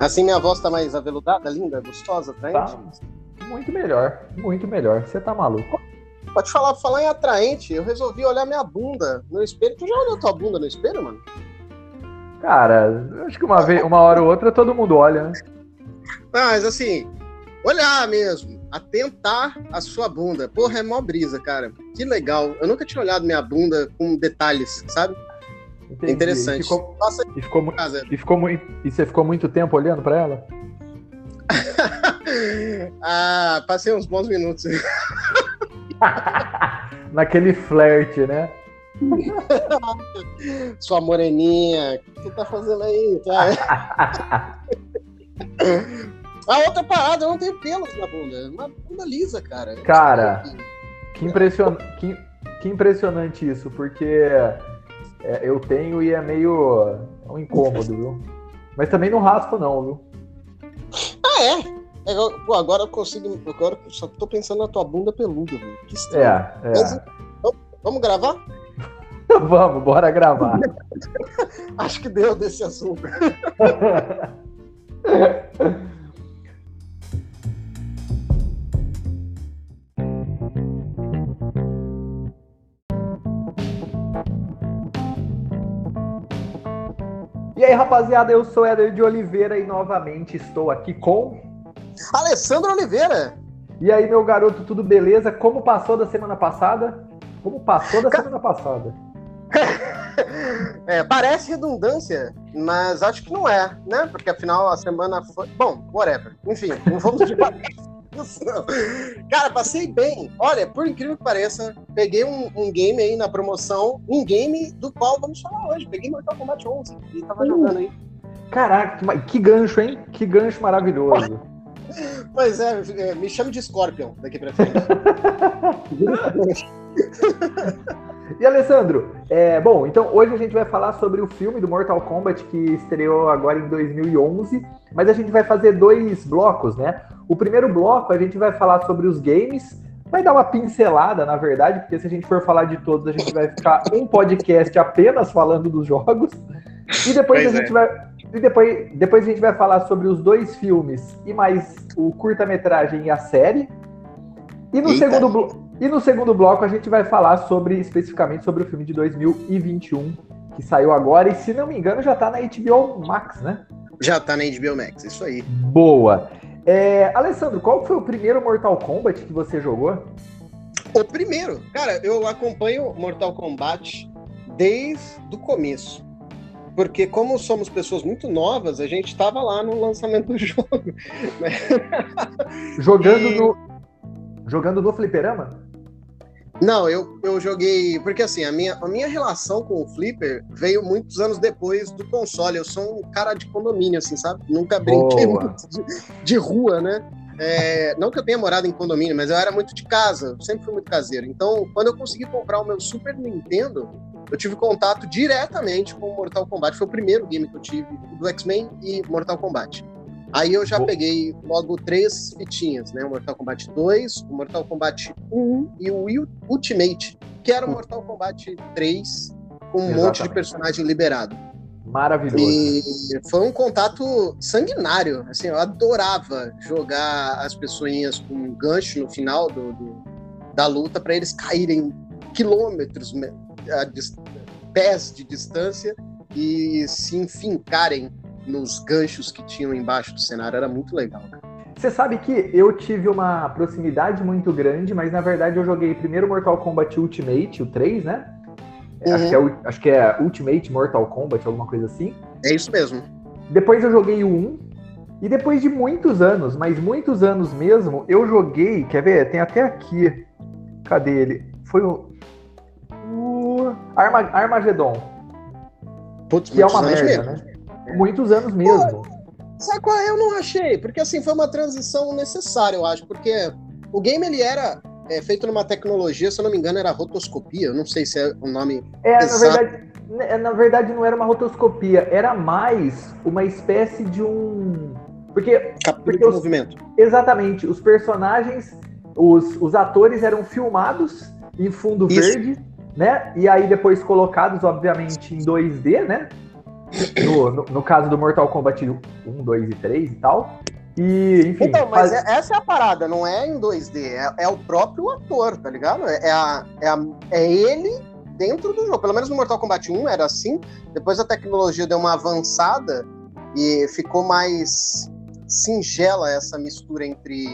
Assim minha voz tá mais aveludada, linda, gostosa, atraente? Tá muito melhor, muito melhor. Você tá maluco. Pode falar, falar em atraente, eu resolvi olhar minha bunda no espelho. Tu já olhou tua bunda no espelho, mano? Cara, acho que uma, vez, uma hora ou outra todo mundo olha, né? Mas assim, olhar mesmo, atentar a sua bunda. Porra, é mó brisa, cara. Que legal. Eu nunca tinha olhado minha bunda com detalhes, sabe? Entendi. Interessante. E ficou, Nossa, e, ficou, e, ficou muito, e você ficou muito tempo olhando para ela? ah, passei uns bons minutos. Naquele flerte, né? Sua moreninha, o que você tá fazendo aí? Tá? A outra parada, eu não tenho pelos na bunda. Uma bunda lisa, cara. Cara, que, impression... que, que impressionante isso, porque é, eu tenho e é meio é um incômodo, viu? Mas também não raspo, não, viu? Ah, é? É, pô, agora eu consigo. Agora eu só tô pensando na tua bunda peluda, viu? Que estranho. É, é. Mas, vamos, vamos gravar? vamos, bora gravar. Acho que deu desse assunto. aí, rapaziada, eu sou Éder de Oliveira e novamente estou aqui com. Alessandro Oliveira! E aí, meu garoto, tudo beleza? Como passou da semana passada? Como passou da semana passada? é, parece redundância, mas acho que não é, né? Porque afinal a semana foi. Bom, whatever. Enfim, não vamos de Cara, passei bem. Olha, por incrível que pareça, peguei um, um, game aí na promoção, um game do qual vamos falar hoje. Peguei Mortal Kombat 11 e tava uh, jogando aí. Caraca, que gancho, hein? Que gancho maravilhoso. Pois é, é, me chame de Scorpion daqui pra frente. E Alessandro, é, bom, então hoje a gente vai falar sobre o filme do Mortal Kombat que estreou agora em 2011, mas a gente vai fazer dois blocos, né? O primeiro bloco a gente vai falar sobre os games, vai dar uma pincelada, na verdade, porque se a gente for falar de todos, a gente vai ficar um podcast apenas falando dos jogos. E depois pois a gente é. vai. E depois, depois a gente vai falar sobre os dois filmes e mais o curta-metragem e a série. E no segundo bloco. E no segundo bloco a gente vai falar sobre especificamente sobre o filme de 2021 que saiu agora e se não me engano já tá na HBO Max, né? Já tá na HBO Max, isso aí. Boa. É, Alessandro, qual foi o primeiro Mortal Kombat que você jogou? O primeiro, cara, eu acompanho Mortal Kombat desde o começo. Porque como somos pessoas muito novas, a gente estava lá no lançamento do jogo. Jogando e... no jogando no fliperama? Não, eu, eu joguei. Porque assim, a minha, a minha relação com o Flipper veio muitos anos depois do console. Eu sou um cara de condomínio, assim, sabe? Nunca brinquei Boa. muito de, de, rua, né? É, não que eu tenha morado em condomínio, mas eu era muito de casa, sempre fui muito caseiro. Então, quando eu consegui comprar o meu Super Nintendo, eu tive contato diretamente com o Mortal Kombat. Foi o primeiro game que eu tive do X-Men e Mortal Kombat. Aí eu já Boa. peguei logo três fitinhas, né? O Mortal Kombat 2, o Mortal Kombat 1 e o Ultimate, que era o Mortal Kombat 3 com um Exatamente. monte de personagem liberado. Maravilhoso. E foi um contato sanguinário. Assim, eu adorava jogar as pessoinhas com um gancho no final do, do da luta para eles caírem quilômetros, pés de distância e se enfincarem nos ganchos que tinham embaixo do cenário. Era muito legal, Você sabe que eu tive uma proximidade muito grande, mas na verdade eu joguei primeiro Mortal Kombat Ultimate, o 3, né? Uhum. Acho, que é, acho, que é, Ultimate Mortal Kombat, alguma coisa assim. É isso mesmo. Depois eu joguei o 1. E depois de muitos anos, mas muitos anos mesmo, eu joguei. Quer ver? Tem até aqui. Cadê ele? Foi o. o Arma, Armagedon. Putz, que é uma merda, mesmo. né? Muitos anos mesmo. sabe qual? Eu não achei, porque assim, foi uma transição necessária, eu acho, porque o game ele era é, feito numa tecnologia, se eu não me engano, era rotoscopia, eu não sei se é o nome. É, exato. na verdade. É, na verdade, não era uma rotoscopia, era mais uma espécie de um. Porque. Captura porque de os... movimento. Exatamente. Os personagens, os, os atores eram filmados em fundo Isso. verde, né? E aí depois colocados, obviamente, em 2D, né? No, no, no, caso do Mortal Kombat 1, 2 e 3 e tal. E, enfim. Então, mas faz... É, essa é a parada, não é em 2D, é, é o próprio ator, tá ligado? É, é, a, é, a, é ele dentro do jogo. Pelo menos no Mortal Kombat 1 era assim. Depois a tecnologia deu uma avançada e ficou mais singela essa mistura entre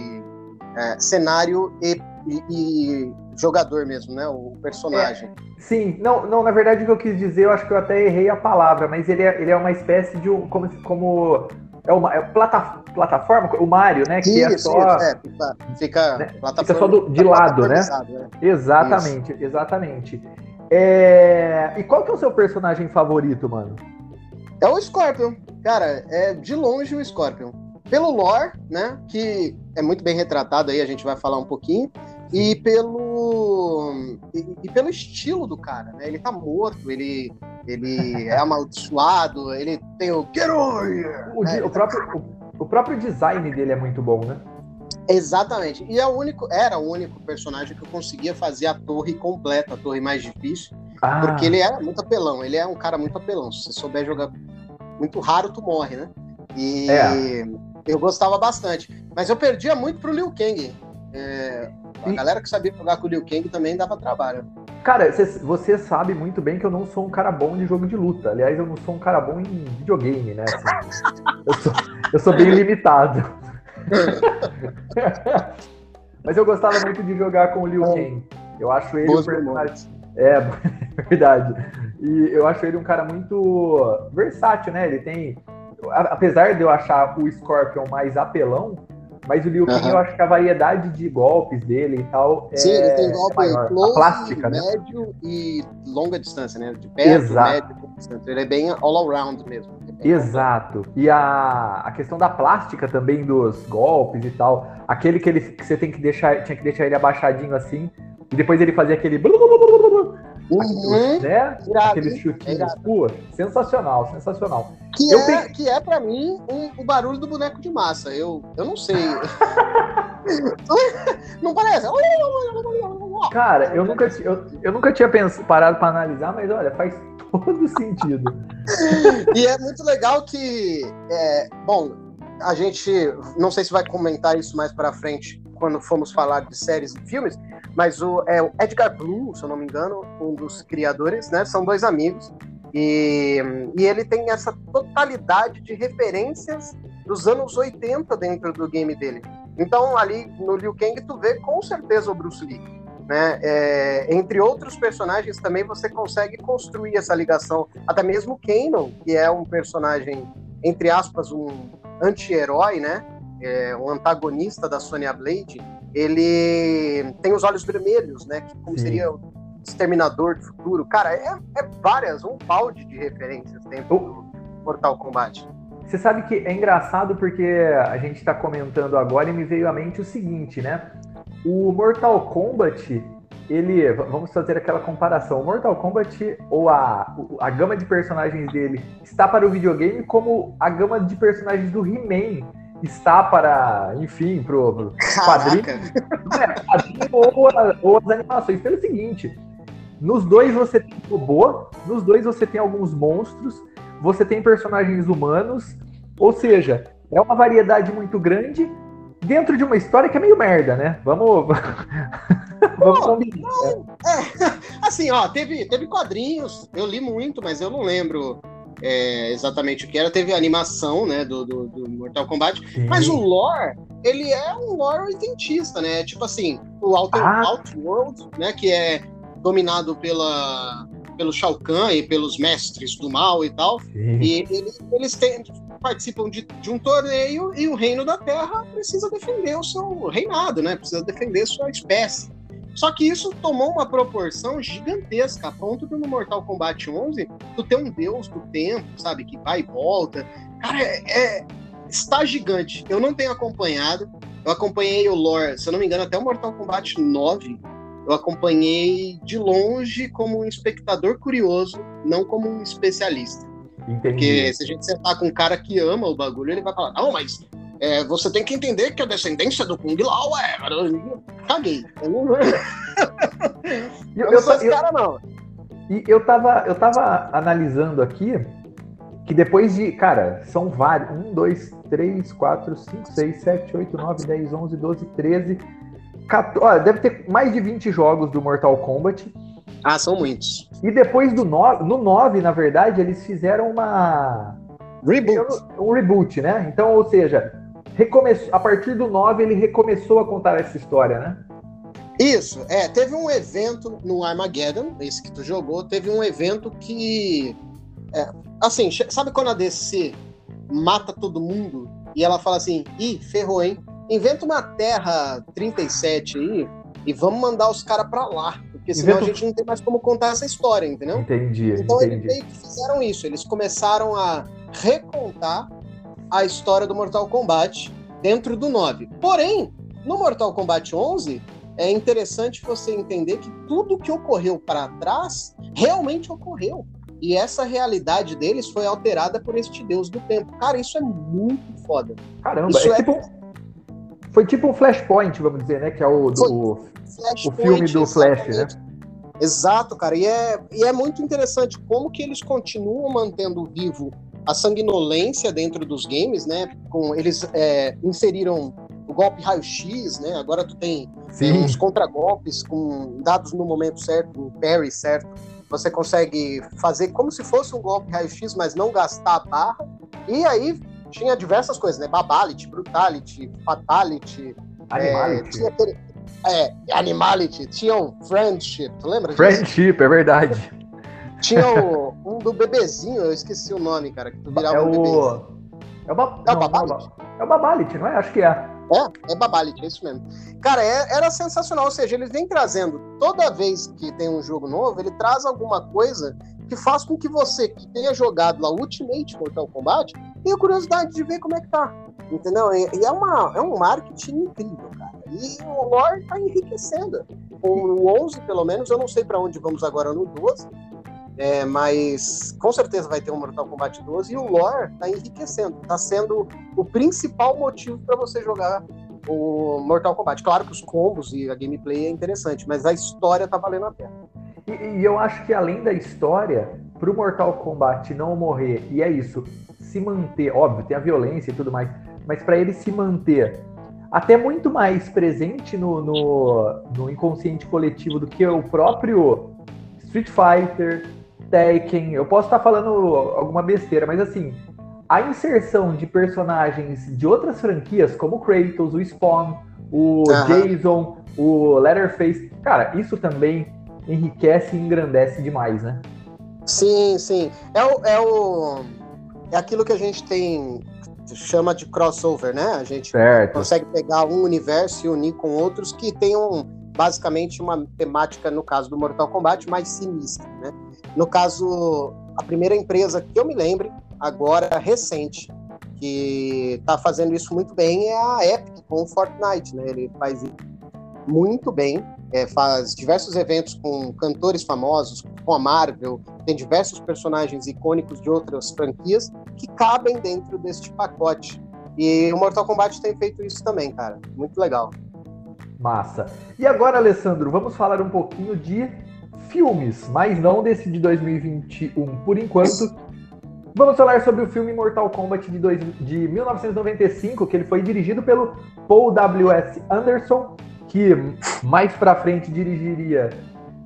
é, cenário e, e, e, jogador mesmo, né? O personagem. É, sim, não, não, na verdade o que eu quis dizer, eu acho que eu até errei a palavra, mas ele é, ele é uma espécie de um. Como, como é uma é plata, plataforma, o Mario, né? Que é isso, é só. Isso, é, fica, fica, né, fica só do, de lado, né? né? Exatamente, isso. exatamente. É... E qual que é o seu personagem favorito, mano? É o Scorpion. Cara, é de longe o Scorpion. Pelo lore, né? Que é muito bem retratado aí, a gente vai falar um pouquinho. E pelo. E, e, pelo estilo do cara, né? Ele tá morto, ele, ele é amaldiçoado, ele tem o Get O, né? o, próprio, o, o próprio design dele é muito bom, né? Exatamente. E é o único, era o único personagem que eu conseguia fazer a torre completa, a torre mais difícil. Ah. Porque ele é muito apelão, ele é um cara muito apelão. Se você souber jogar muito raro, tu morre, né? E é. eu gostava bastante. Mas eu perdia muito pro Liu Kang. É, a galera que sabia jogar com o Liu Kang também dava trabalho. Cara, você sabe muito bem que eu não sou um cara bom de jogo de luta. Aliás, eu não sou um cara bom em videogame, né? Assim, eu, sou, eu sou bem limitado. Mas eu gostava muito de jogar com o Liu Kang. Eu acho ele Boas um personagem. É, verdade. E eu acho ele um cara muito versátil, né? Ele tem. Apesar de eu achar o Scorpion mais apelão, mas o Liu Kang uhum. eu acho que a variedade de golpes dele e tal. Sim, é, ele tem golpe é close, plástica, médio né? e longa distância, né? De perto, Exato. médio e distância. Ele é bem all around mesmo. É Exato. E a, a questão da plástica também dos golpes e tal. Aquele que, ele, que você tem que deixar, tinha que deixar ele abaixadinho assim. E depois ele fazia aquele. Uhum. Né? Irado, Aqueles chutinhos. Pô, sensacional, sensacional. Que eu é, que é para mim um, o barulho do boneco de massa. Eu, eu não sei. não parece? Cara, eu nunca, eu, eu nunca tinha pensado, parado para analisar, mas olha, faz todo sentido. e é muito legal que, é, bom, a gente não sei se vai comentar isso mais para frente quando formos falar de séries e filmes, mas o, é, o Edgar Blue, se eu não me engano, um dos criadores, né? São dois amigos. E, e ele tem essa totalidade de referências dos anos 80 dentro do game dele. Então, ali no Liu Kang, tu vê com certeza o Bruce Lee. Né? É, entre outros personagens também você consegue construir essa ligação. Até mesmo Kanon, que é um personagem, entre aspas, um anti-herói, né? É, um antagonista da Sonya Blade, ele tem os olhos vermelhos, né? Que como Sim. seria o exterminador do futuro. Cara, é, é várias, um balde de referências dentro do Mortal Kombat. Você sabe que é engraçado porque a gente está comentando agora e me veio à mente o seguinte, né? O Mortal Kombat, ele. Vamos fazer aquela comparação. O Mortal Kombat, ou a, a gama de personagens dele, está para o videogame como a gama de personagens do He-Man está para, enfim, pro, quadrinho, é, quadrinho ou, ou, as animações. Pelo seguinte, nos dois você tem robô, nos dois você tem alguns monstros, você tem personagens humanos, ou seja, é uma variedade muito grande dentro de uma história que é meio merda, né? Vamos. Vamos combinar. É, assim, ó, teve, teve quadrinhos, eu li muito, mas eu não lembro é, exatamente o que era. Teve a animação, né, do, do, do Mortal Kombat, Sim. mas o lore, ele é um lore oitentista, né? Tipo assim, o Outer, ah. Outworld, né, que é dominado pela pelo Shao Kahn e pelos mestres do mal e tal. Sim. E eles, eles têm, participam de, de, um torneio e o reino da Terra precisa defender o seu reinado, né? Precisa defender sua espécie. Só que isso tomou uma proporção gigantesca, a ponto de no Mortal Kombat 11 tu ter um deus do tempo, sabe, que vai e volta. Cara, é, é, está gigante. Eu não tenho acompanhado. Eu acompanhei o lore, se eu não me engano, até o Mortal Kombat 9. Eu acompanhei de longe como um espectador curioso, não como um especialista. Entendi. Porque se a gente sentar com um cara que ama o bagulho, ele vai falar: não, mas é, você tem que entender que a descendência do Kung Lao é. Caguei. Eu não, eu, eu sou esse cara, não. E eu tava, eu tava analisando aqui que depois de, cara, são vários, 1, 2, 3, 4, 5, 6, 7, 8, 9, 10, 11, 12, 13, 14, olha, deve ter mais de 20 jogos do Mortal Kombat. Ah, são muitos. E depois do 9, no 9, na verdade, eles fizeram uma... Reboot. Um reboot, né? Então, ou seja, recomeçou, a partir do 9 ele recomeçou a contar essa história, né? Isso, é, teve um evento no Armageddon, esse que tu jogou, teve um evento que. É, assim, sabe quando a DC mata todo mundo e ela fala assim: ih, ferrou, hein? Inventa uma Terra 37 aí e vamos mandar os caras pra lá, porque senão Invento... a gente não tem mais como contar essa história, entendeu? Entendi. Então entendi. eles meio que fizeram isso, eles começaram a recontar a história do Mortal Kombat dentro do 9. Porém, no Mortal Kombat 11 é interessante você entender que tudo que ocorreu para trás realmente ocorreu. E essa realidade deles foi alterada por este deus do tempo. Cara, isso é muito foda. Caramba, isso é, é tipo. Foi tipo um flashpoint, vamos dizer, né? Que é o, do, o filme do Flash, né? Exato, cara. E é, e é muito interessante como que eles continuam mantendo vivo a sanguinolência dentro dos games, né? Com, eles é, inseriram o golpe raio-x, né? Agora tu tem, tem uns contragolpes com dados no momento certo, no parry certo. Você consegue fazer como se fosse um golpe raio-x, mas não gastar a barra. E aí tinha diversas coisas, né? Babality, Brutality, Fatality. Animality. É, tinha aquele, é, Animality. Tinha o Friendship, lembra disso? Friendship, é verdade. Tinha o, um do bebezinho, eu esqueci o nome, cara, que tu virava é um bebezinho. É o, ba... é o Babality? É o Babality, não é? Acho que é. É, é Babalit, é isso mesmo. Cara, é, era sensacional. Ou seja, ele vem trazendo, toda vez que tem um jogo novo, ele traz alguma coisa que faz com que você, que tenha jogado lá Ultimate Mortal Kombat, tenha curiosidade de ver como é que tá. Entendeu? E, e é, uma, é um marketing incrível, cara. E o lore tá enriquecendo. O 11, pelo menos, eu não sei para onde vamos agora no 12, é, mas com certeza vai ter um Mortal Kombat 12 e o lore está enriquecendo, está sendo o principal motivo para você jogar o Mortal Kombat. Claro que os combos e a gameplay é interessante, mas a história tá valendo a pena. E, e eu acho que além da história, para o Mortal Kombat não morrer, e é isso, se manter, óbvio, tem a violência e tudo mais, mas para ele se manter até muito mais presente no, no, no inconsciente coletivo do que o próprio Street Fighter, Tekken, eu posso estar falando alguma besteira, mas assim, a inserção de personagens de outras franquias, como o Kratos, o Spawn, o uhum. Jason, o Leatherface, cara, isso também enriquece e engrandece demais, né? Sim, sim. É o, é o. É aquilo que a gente tem. chama de crossover, né? A gente certo. consegue pegar um universo e unir com outros que tenham basicamente uma temática, no caso do Mortal Kombat, mais sinistra, né? No caso, a primeira empresa que eu me lembre, agora recente, que está fazendo isso muito bem é a Epic com o Fortnite, né? Ele faz muito bem, é, faz diversos eventos com cantores famosos, com a Marvel, tem diversos personagens icônicos de outras franquias que cabem dentro deste pacote. E o Mortal Kombat tem feito isso também, cara. Muito legal. Massa. E agora, Alessandro, vamos falar um pouquinho de filmes, mas não desse de 2021 por enquanto. Vamos falar sobre o filme Mortal Kombat de, dois, de 1995, que ele foi dirigido pelo Paul W.S. Anderson, que mais pra frente dirigiria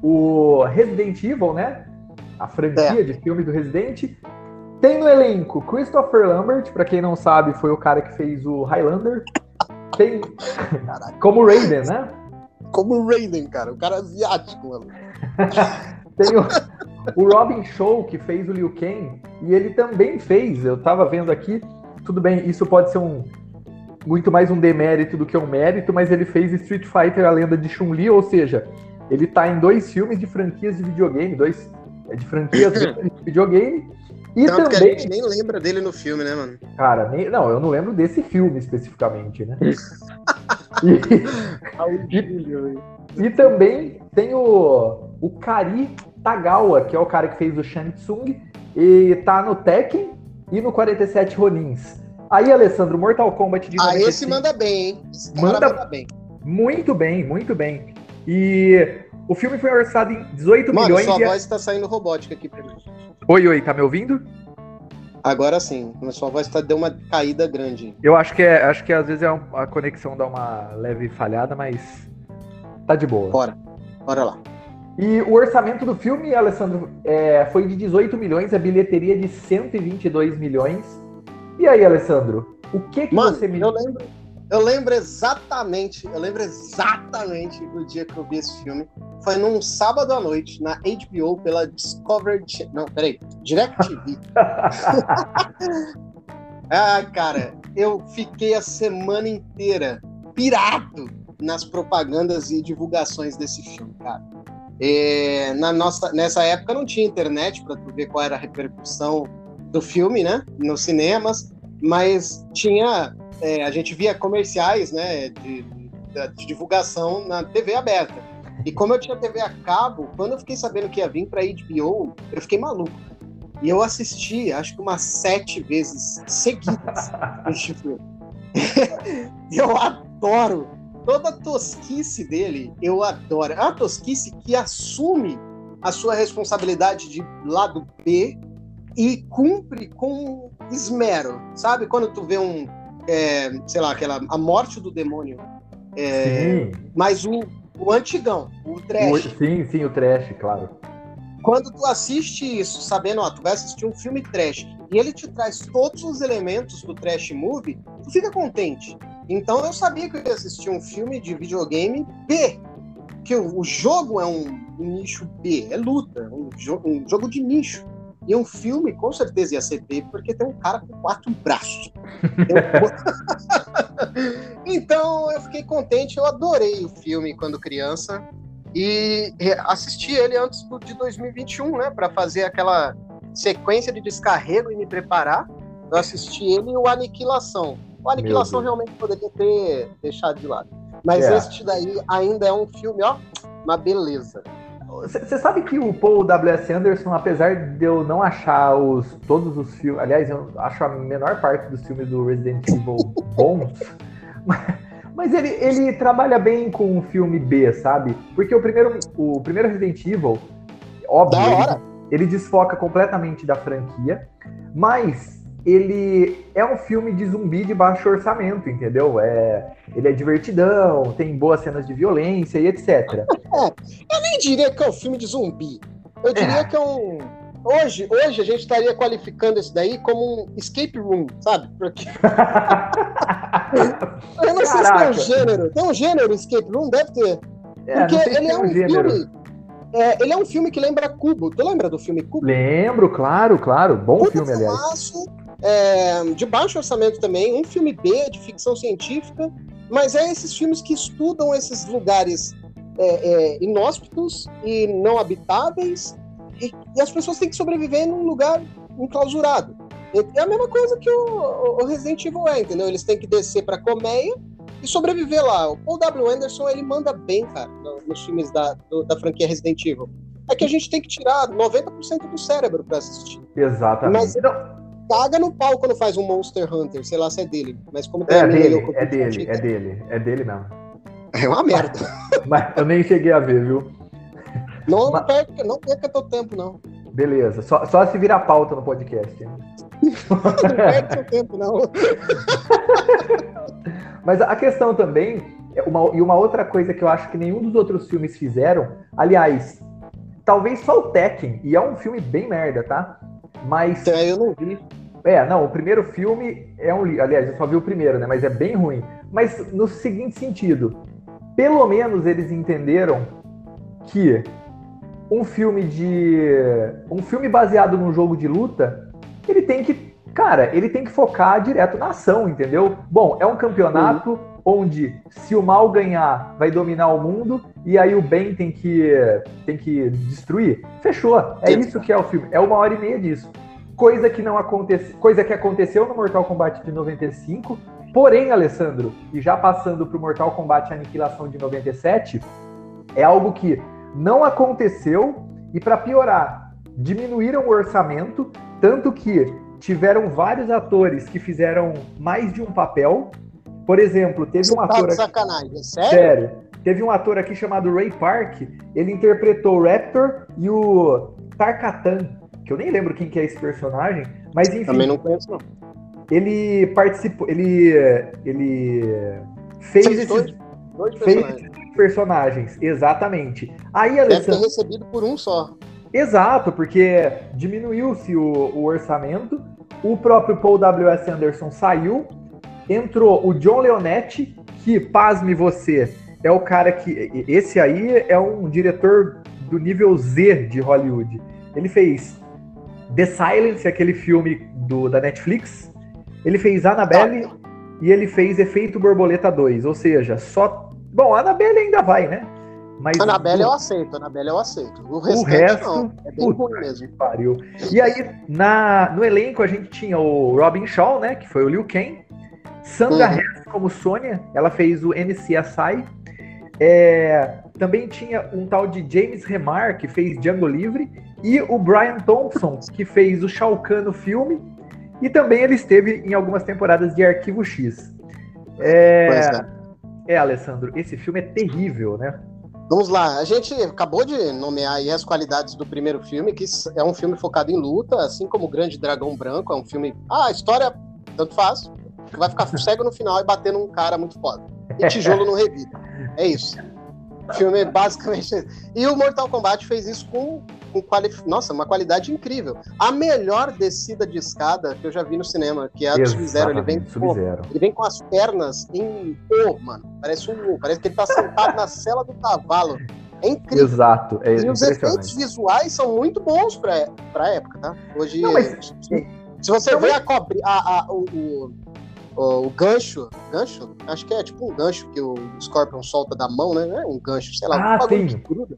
o Resident Evil, né? A franquia é. de filme do Resident. Tem no elenco Christopher Lambert, para quem não sabe, foi o cara que fez o Highlander. Tem como Raiden, né? Como Raiden, cara. O cara asiático, mano. Tem o, o Robin Show, que fez o Liu Kang, e ele também fez, eu tava vendo aqui, tudo bem, isso pode ser um muito mais um demérito do que um mérito, mas ele fez Street Fighter, a lenda de Chun-Li, ou seja, ele tá em dois filmes de franquias de videogame, dois é, de franquias de videogame, e Tanto também... que a gente nem lembra dele no filme, né, mano? Cara, nem... não, eu não lembro desse filme especificamente, né? e... e, também tem o, o Kari Tagawa, que é o cara que fez o Shang Tsung, e tá no Tekken e no 47 Ronins. Aí, Alessandro, Mortal Kombat de Ah, esse manda bem, hein? Esse manda, manda bem. Muito bem, muito bem. E o filme foi orçado em 18 Mano, milhões. Mano, sua voz tá saindo robótica aqui pra mim. Oi, oi, tá me ouvindo? Agora sim, a sua voz tá, deu uma caída grande. Eu acho que é, acho que às vezes é um, a conexão dá uma leve falhada, mas tá de boa. Bora, bora lá. E o orçamento do filme, Alessandro, é, foi de 18 milhões, a bilheteria de 122 milhões. E aí, Alessandro, o que, que Mano, você me eu lembro, eu lembro exatamente, eu lembro exatamente do dia que eu vi esse filme. Foi num sábado à noite, na HBO, pela Discovery. Não, peraí, DirecTV. ah, cara, eu fiquei a semana inteira pirado nas propagandas e divulgações desse filme, cara. É, na nossa, nessa época não tinha internet para tu ver qual era a repercussão do filme, né, nos cinemas, mas tinha, é, a gente via comerciais, né, de, de, divulgação na TV aberta. E como eu tinha TV a cabo, quando eu fiquei sabendo que ia vir para HBO, eu fiquei maluco. E eu assisti, acho que umas sete vezes seguidas este filme. eu adoro toda a tosquice dele, eu adoro. É uma tosquice que assume a sua responsabilidade de lado B e cumpre com esmero, sabe? Quando tu vê um, é, sei lá, aquela a morte do demônio, é, mas o, o antigão, o trash. O, sim, sim, o trash, claro. Quando tu assiste isso, sabendo, ó, tu vai assistir um filme trash e ele te traz todos os elementos do trash movie, tu fica contente. Então eu sabia que eu ia assistir um filme de videogame B, que o, o jogo é um, um, nicho B, é luta, um, jo um jogo de nicho. E um filme, com certeza, ia ser B, porque tem um cara com quatro braços. então eu fiquei contente, eu adorei o filme quando criança. E assisti ele antes de 2021, né? Para fazer aquela sequência de descarrego e me preparar. Eu assisti ele e o Aniquilação. O Aniquilação realmente poderia ter deixado de lado. Mas é. este daí ainda é um filme, ó, uma beleza. Você sabe que o Paul W.S. Anderson, apesar de eu não achar os, todos os filmes, aliás, eu acho a menor parte dos filmes do Resident Evil bons, mas, mas ele, ele trabalha bem com o filme B, sabe? Porque o primeiro, o primeiro Resident Evil, óbvio, ele, ele desfoca completamente da franquia, mas ele é um filme de zumbi de baixo orçamento, entendeu? É, ele é divertidão, tem boas cenas de violência e etc. É, eu nem diria que é um filme de zumbi. Eu diria é. que é um. Hoje, hoje a gente estaria qualificando isso daí como um escape room, sabe? Porque. eu não sei se tem um gênero. Tem um gênero escape room? Deve ter. É, Porque ele é um, um filme. É, ele é um filme que lembra Cubo. Tu lembra do filme Cubo? Lembro, claro, claro. Bom Cubo filme, aliás é, de baixo orçamento também, um filme B de ficção científica, mas é esses filmes que estudam esses lugares é, é, inóspitos e não habitáveis, e, e, as pessoas têm que sobreviver num lugar enclausurado. É a mesma coisa que o, o Resident Evil é, entendeu? Eles têm que descer para colmeia e sobreviver lá. O Paul W. Anderson, ele manda bem, cara, nos filmes da, do, da franquia Resident Evil. É que a gente tem que tirar 90% do cérebro para assistir. Exatamente. Mas, caga no pau quando faz um Monster Hunter, sei lá se é dele. Mas como é dele, eu, é dele, é dele, é dele mesmo. É uma merda. Mas eu nem cheguei a ver, viu? Não, Mas... perca, não perca teu tempo, não. Beleza, só, só se virar pauta no podcast. não perde seu tempo, não. Mas a questão também, é uma, e uma outra coisa que eu acho que nenhum dos outros filmes fizeram, aliás, talvez só o Tekken, e é um filme bem merda, tá? Mas. É, eu não vi. É, não, o primeiro filme é um. Aliás, eu só vi o primeiro, né? Mas é bem ruim. Mas no seguinte sentido, pelo menos eles entenderam que um filme de. Um filme baseado num jogo de luta, ele tem que. Cara, ele tem que focar direto na ação, entendeu? Bom, é um campeonato uhum. onde se o mal ganhar, vai dominar o mundo, e aí o bem tem que, tem que destruir. Fechou. É isso que é o filme. É uma hora e meia disso coisa que não aconteceu, coisa que aconteceu no Mortal Kombat de 95. Porém, Alessandro, e já passando para o Mortal Kombat Aniquilação de 97, é algo que não aconteceu e para piorar, diminuíram o orçamento, tanto que tiveram vários atores que fizeram mais de um papel. Por exemplo, teve Você um tá ator tá sacanagem, é sério? sério? Teve um ator aqui chamado Ray Park, ele interpretou o Raptor e o Tarkatan, que eu nem lembro quem que é esse personagem, mas enfim. Também não conheço, não. Ele participou, ele, ele fez esses, dois, dois fez personagens. esses personagens, exatamente. Aí, Deve ter Alessandro, recebido por um só. exato, porque diminuiu-se o, o orçamento, o próprio Paul W.S. Anderson saiu, entrou o John Leonetti, que, pasme você, é o cara que. Esse aí é um diretor do nível Z de Hollywood. Ele fez The Silence, aquele filme do, da Netflix. Ele fez Annabelle e ele fez Efeito Borboleta 2. Ou seja, só. Bom, Annabelle ainda vai, né? Mas Anabelle o, eu aceito, Anabelle eu aceito. O o resto. não. É bem ruim mesmo. pariu. E aí, na, no elenco, a gente tinha o Robin Shaw, né? Que foi o Liu Kang. Sandra Uhum. Hess como Sônia, ela fez o NCSI. É, também tinha um tal de James Remar, que fez Django Livre, e o Brian Thompson, que fez o Shao Kahn no filme, e também ele esteve em algumas temporadas de Arquivo X. É, Pois é. é, Alessandro, esse filme é terrível, né? Vamos lá, a gente acabou de nomear aí as qualidades do primeiro filme, que é um filme focado em luta, assim como o Grande Dragão Branco, é um filme. Ah, a história, tanto faz, que vai ficar cego no final e bater num cara muito foda. E tijolo no revide. É isso. O filme é basicamente isso. E o Mortal Kombat fez isso com, com quali... Nossa, uma qualidade incrível. A melhor descida de escada que eu já vi no cinema, que é a do Sub-Zero. Ele vem, Sub-Zero. ele vem com as pernas em O, mano. Parece um. Parece que ele tá sentado na cela do cavalo. É incrível. Exato, é E os efeitos visuais são muito bons pra, pra época, tá? Hoje, Não, mas- se, você vê a cobra, a, a- o, o, o- o gancho, gancho? Acho que é tipo um gancho que o Scorpion solta da mão, né? É um gancho, sei lá, Ah, um que gruda.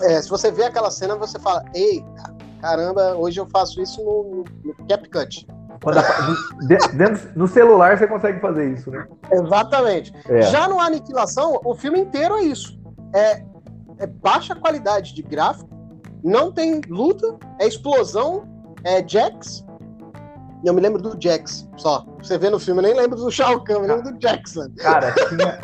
É, se você vê aquela cena, você fala, eita, caramba, hoje eu faço isso no, no CapCut. Quando a- de- dentro- no celular você consegue fazer isso, né? Exatamente. É. Já no Aniquilação, o filme inteiro é isso. É, é baixa qualidade de gráfico, não tem luta, é explosão, é Jax. E eu me lembro do Jax, só. Você vê no filme, eu nem lembro do Shao Kahn, eu lembro do Jackson. Cara, tinha.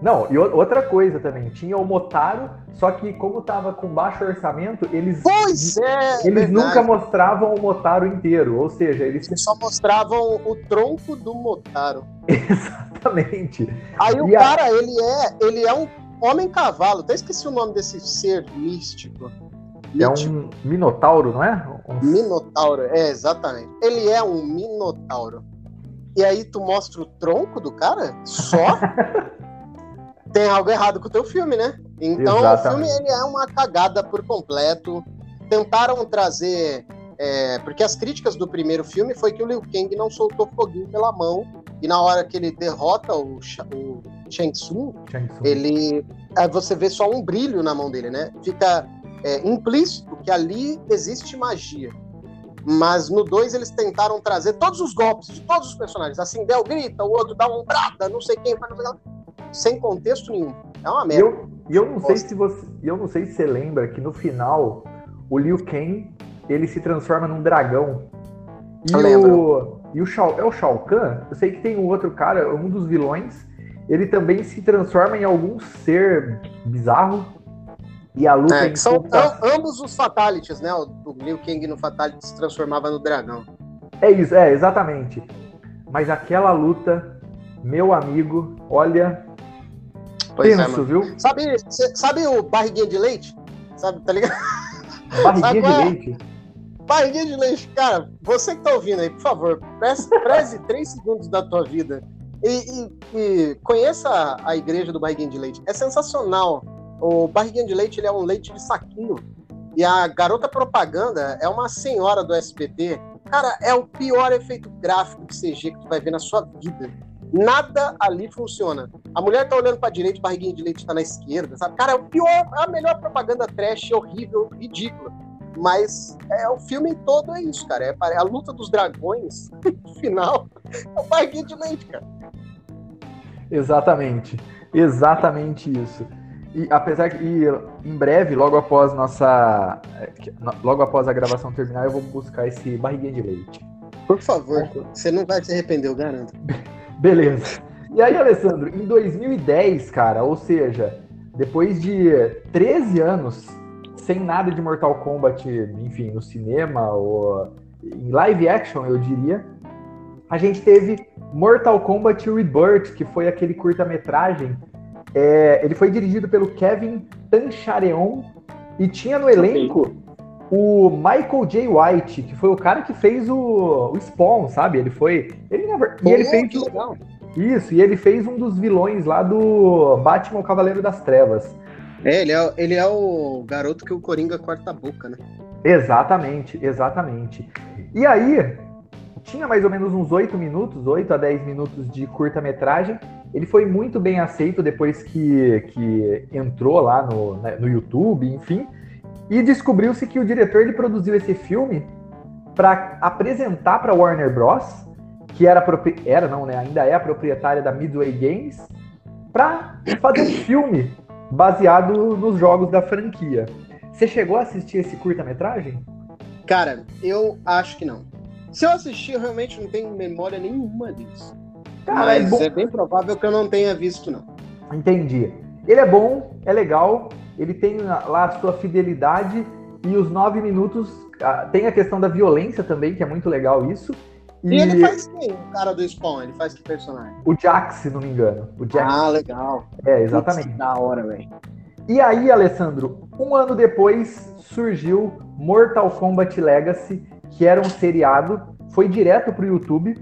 Não, e o- outra coisa também, tinha o Motaro, só que como tava com baixo orçamento, eles, Pois é! eles verdade. nunca mostravam o Motaro inteiro, ou seja, eles Eles só mostravam o tronco do Motaro. exatamente. Aí o E a- cara, ele é, ele é um homem-cavalo. Até esqueci o nome desse ser místico. É um minotauro, não é? Um- Minotauro, é, exatamente. Ele é um minotauro. E aí tu mostra o tronco do cara? Só? Tem algo errado com o teu filme, né? Então Exatamente. o filme ele é uma cagada por completo. Tentaram trazer. é, porque as críticas do primeiro filme foi que o Liu Kang não soltou foguinho pela mão. E na hora que ele derrota o, o Shang Tsung, Shang Tsung. ele aí você vê só um brilho na mão dele, né? Fica é, implícito que ali existe magia. Mas no 2 eles tentaram trazer todos os golpes de todos os personagens. Assim, Del grita, o outro dá uma ombrada, não sei quem, sem contexto nenhum. É uma merda. eu, e eu não sei se você, eu não sei se você lembra que no final o Liu Kang ele se transforma num dragão. E Eu o lembro. e o Shao, é o Shao Kahn. Eu sei que tem um outro cara, um dos vilões. Ele também se transforma em algum ser bizarro. E a luta É, em que são am- ambos os Fatalities, né? O, o Liu Kang no Fatality se transformava no dragão. É isso, é, exatamente. Mas aquela luta, meu amigo, olha, Pois é, tenso, mano. viu? Sabe, cê- sabe o barriguinha de leite? Sabe, tá ligado? Barriguinha de Agora- leite. Barriguinha de leite, cara, você que tá ouvindo aí, por favor, preze, preze três segundos da tua vida e, e- e conheça a, a igreja do Barriguinha de Leite. É sensacional. O Barriguinha de Leite ele é um leite de saquinho. E a garota propaganda é uma senhora do SBT. Cara, é o pior efeito gráfico de CG que tu vai ver na sua vida. Nada ali funciona. A mulher tá olhando pra direita, barriguinha de leite tá na esquerda, sabe? Cara, é o pior, é a melhor propaganda trash, horrível, ridícula. Mas é, o filme todo é isso, cara. É a luta dos dragões, no final, é o barriguinha de leite, cara. Exatamente. Exatamente isso. E apesar que em breve, logo após nossa. Logo após a gravação terminar, eu vou buscar esse barriguinha de leite. Por favor, você não vai se arrepender, eu garanto. Beleza. E aí, Alessandro, em 2010, cara, ou seja, depois de 13 anos sem nada de Mortal Kombat, enfim, no cinema ou em live action, eu diria, a gente teve Mortal Kombat Rebirth, que foi aquele curta-metragem. É, ele foi dirigido pelo Kevin Tanchareon e tinha no elenco o Michael J. White, que foi o cara que fez o, o Spawn, sabe? Ele foi. Ele, e ele fez. Isso, e ele fez um dos vilões lá do Batman o Cavaleiro das Trevas. É, ele é, ele é o garoto que o Coringa corta a boca, né? Exatamente, exatamente. E aí, tinha mais ou menos uns 8 minutos, 8 a 10 minutos de curta-metragem. Ele foi muito bem aceito depois que, que entrou lá no, né, no YouTube, enfim. E descobriu-se que o diretor ele produziu esse filme para apresentar para Warner Bros que era, era não, né, ainda é a proprietária da Midway Games, para fazer um filme baseado nos jogos da franquia. Você chegou a assistir esse curta-metragem? Cara, eu acho que não. Se eu assistir, eu realmente não tenho memória nenhuma disso. Cara, Mas é, é bem provável que eu não tenha visto, não. Entendi. Ele é bom, é legal, ele tem lá a sua fidelidade e os nove minutos. Ah, tem a questão da violência também, que é muito legal isso. E, e ele faz quem? O cara do Spawn, ele faz que personagem? O Jax, se não me engano. O Jax. Ah, legal. É, exatamente. Putz, da hora, velho. E aí, Alessandro, um ano depois surgiu Mortal Kombat Legacy, que era um seriado, foi direto pro YouTube.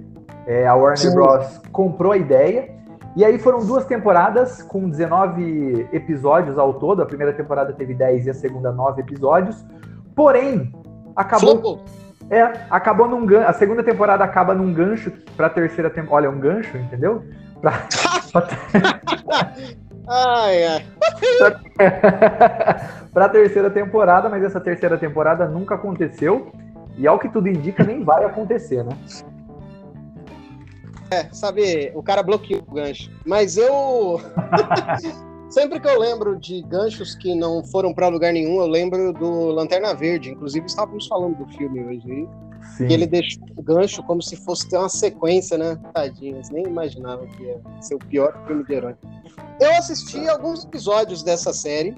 É, a Warner Sim. Bros. comprou a ideia. E aí foram duas temporadas com 19 episódios ao todo. A primeira temporada teve 10 e a segunda 9 episódios. Porém, acabou. Flopou. É, acabou num gancho. A segunda temporada acaba num gancho pra terceira temporada. Olha, um gancho, entendeu? Pra... ai, ai. pra terceira temporada, mas essa terceira temporada nunca aconteceu. E ao que tudo indica, nem vai acontecer, né? É, sabe, o cara bloqueou o gancho. Mas eu. Sempre que eu lembro de ganchos que não foram para lugar nenhum, eu lembro do Lanterna Verde. Inclusive, estávamos falando do filme hoje. Sim. Que ele deixou o gancho como se fosse ter uma sequência, né? Tadinhos, nem imaginava que ia ser o pior filme de herói. Eu assisti alguns episódios dessa série.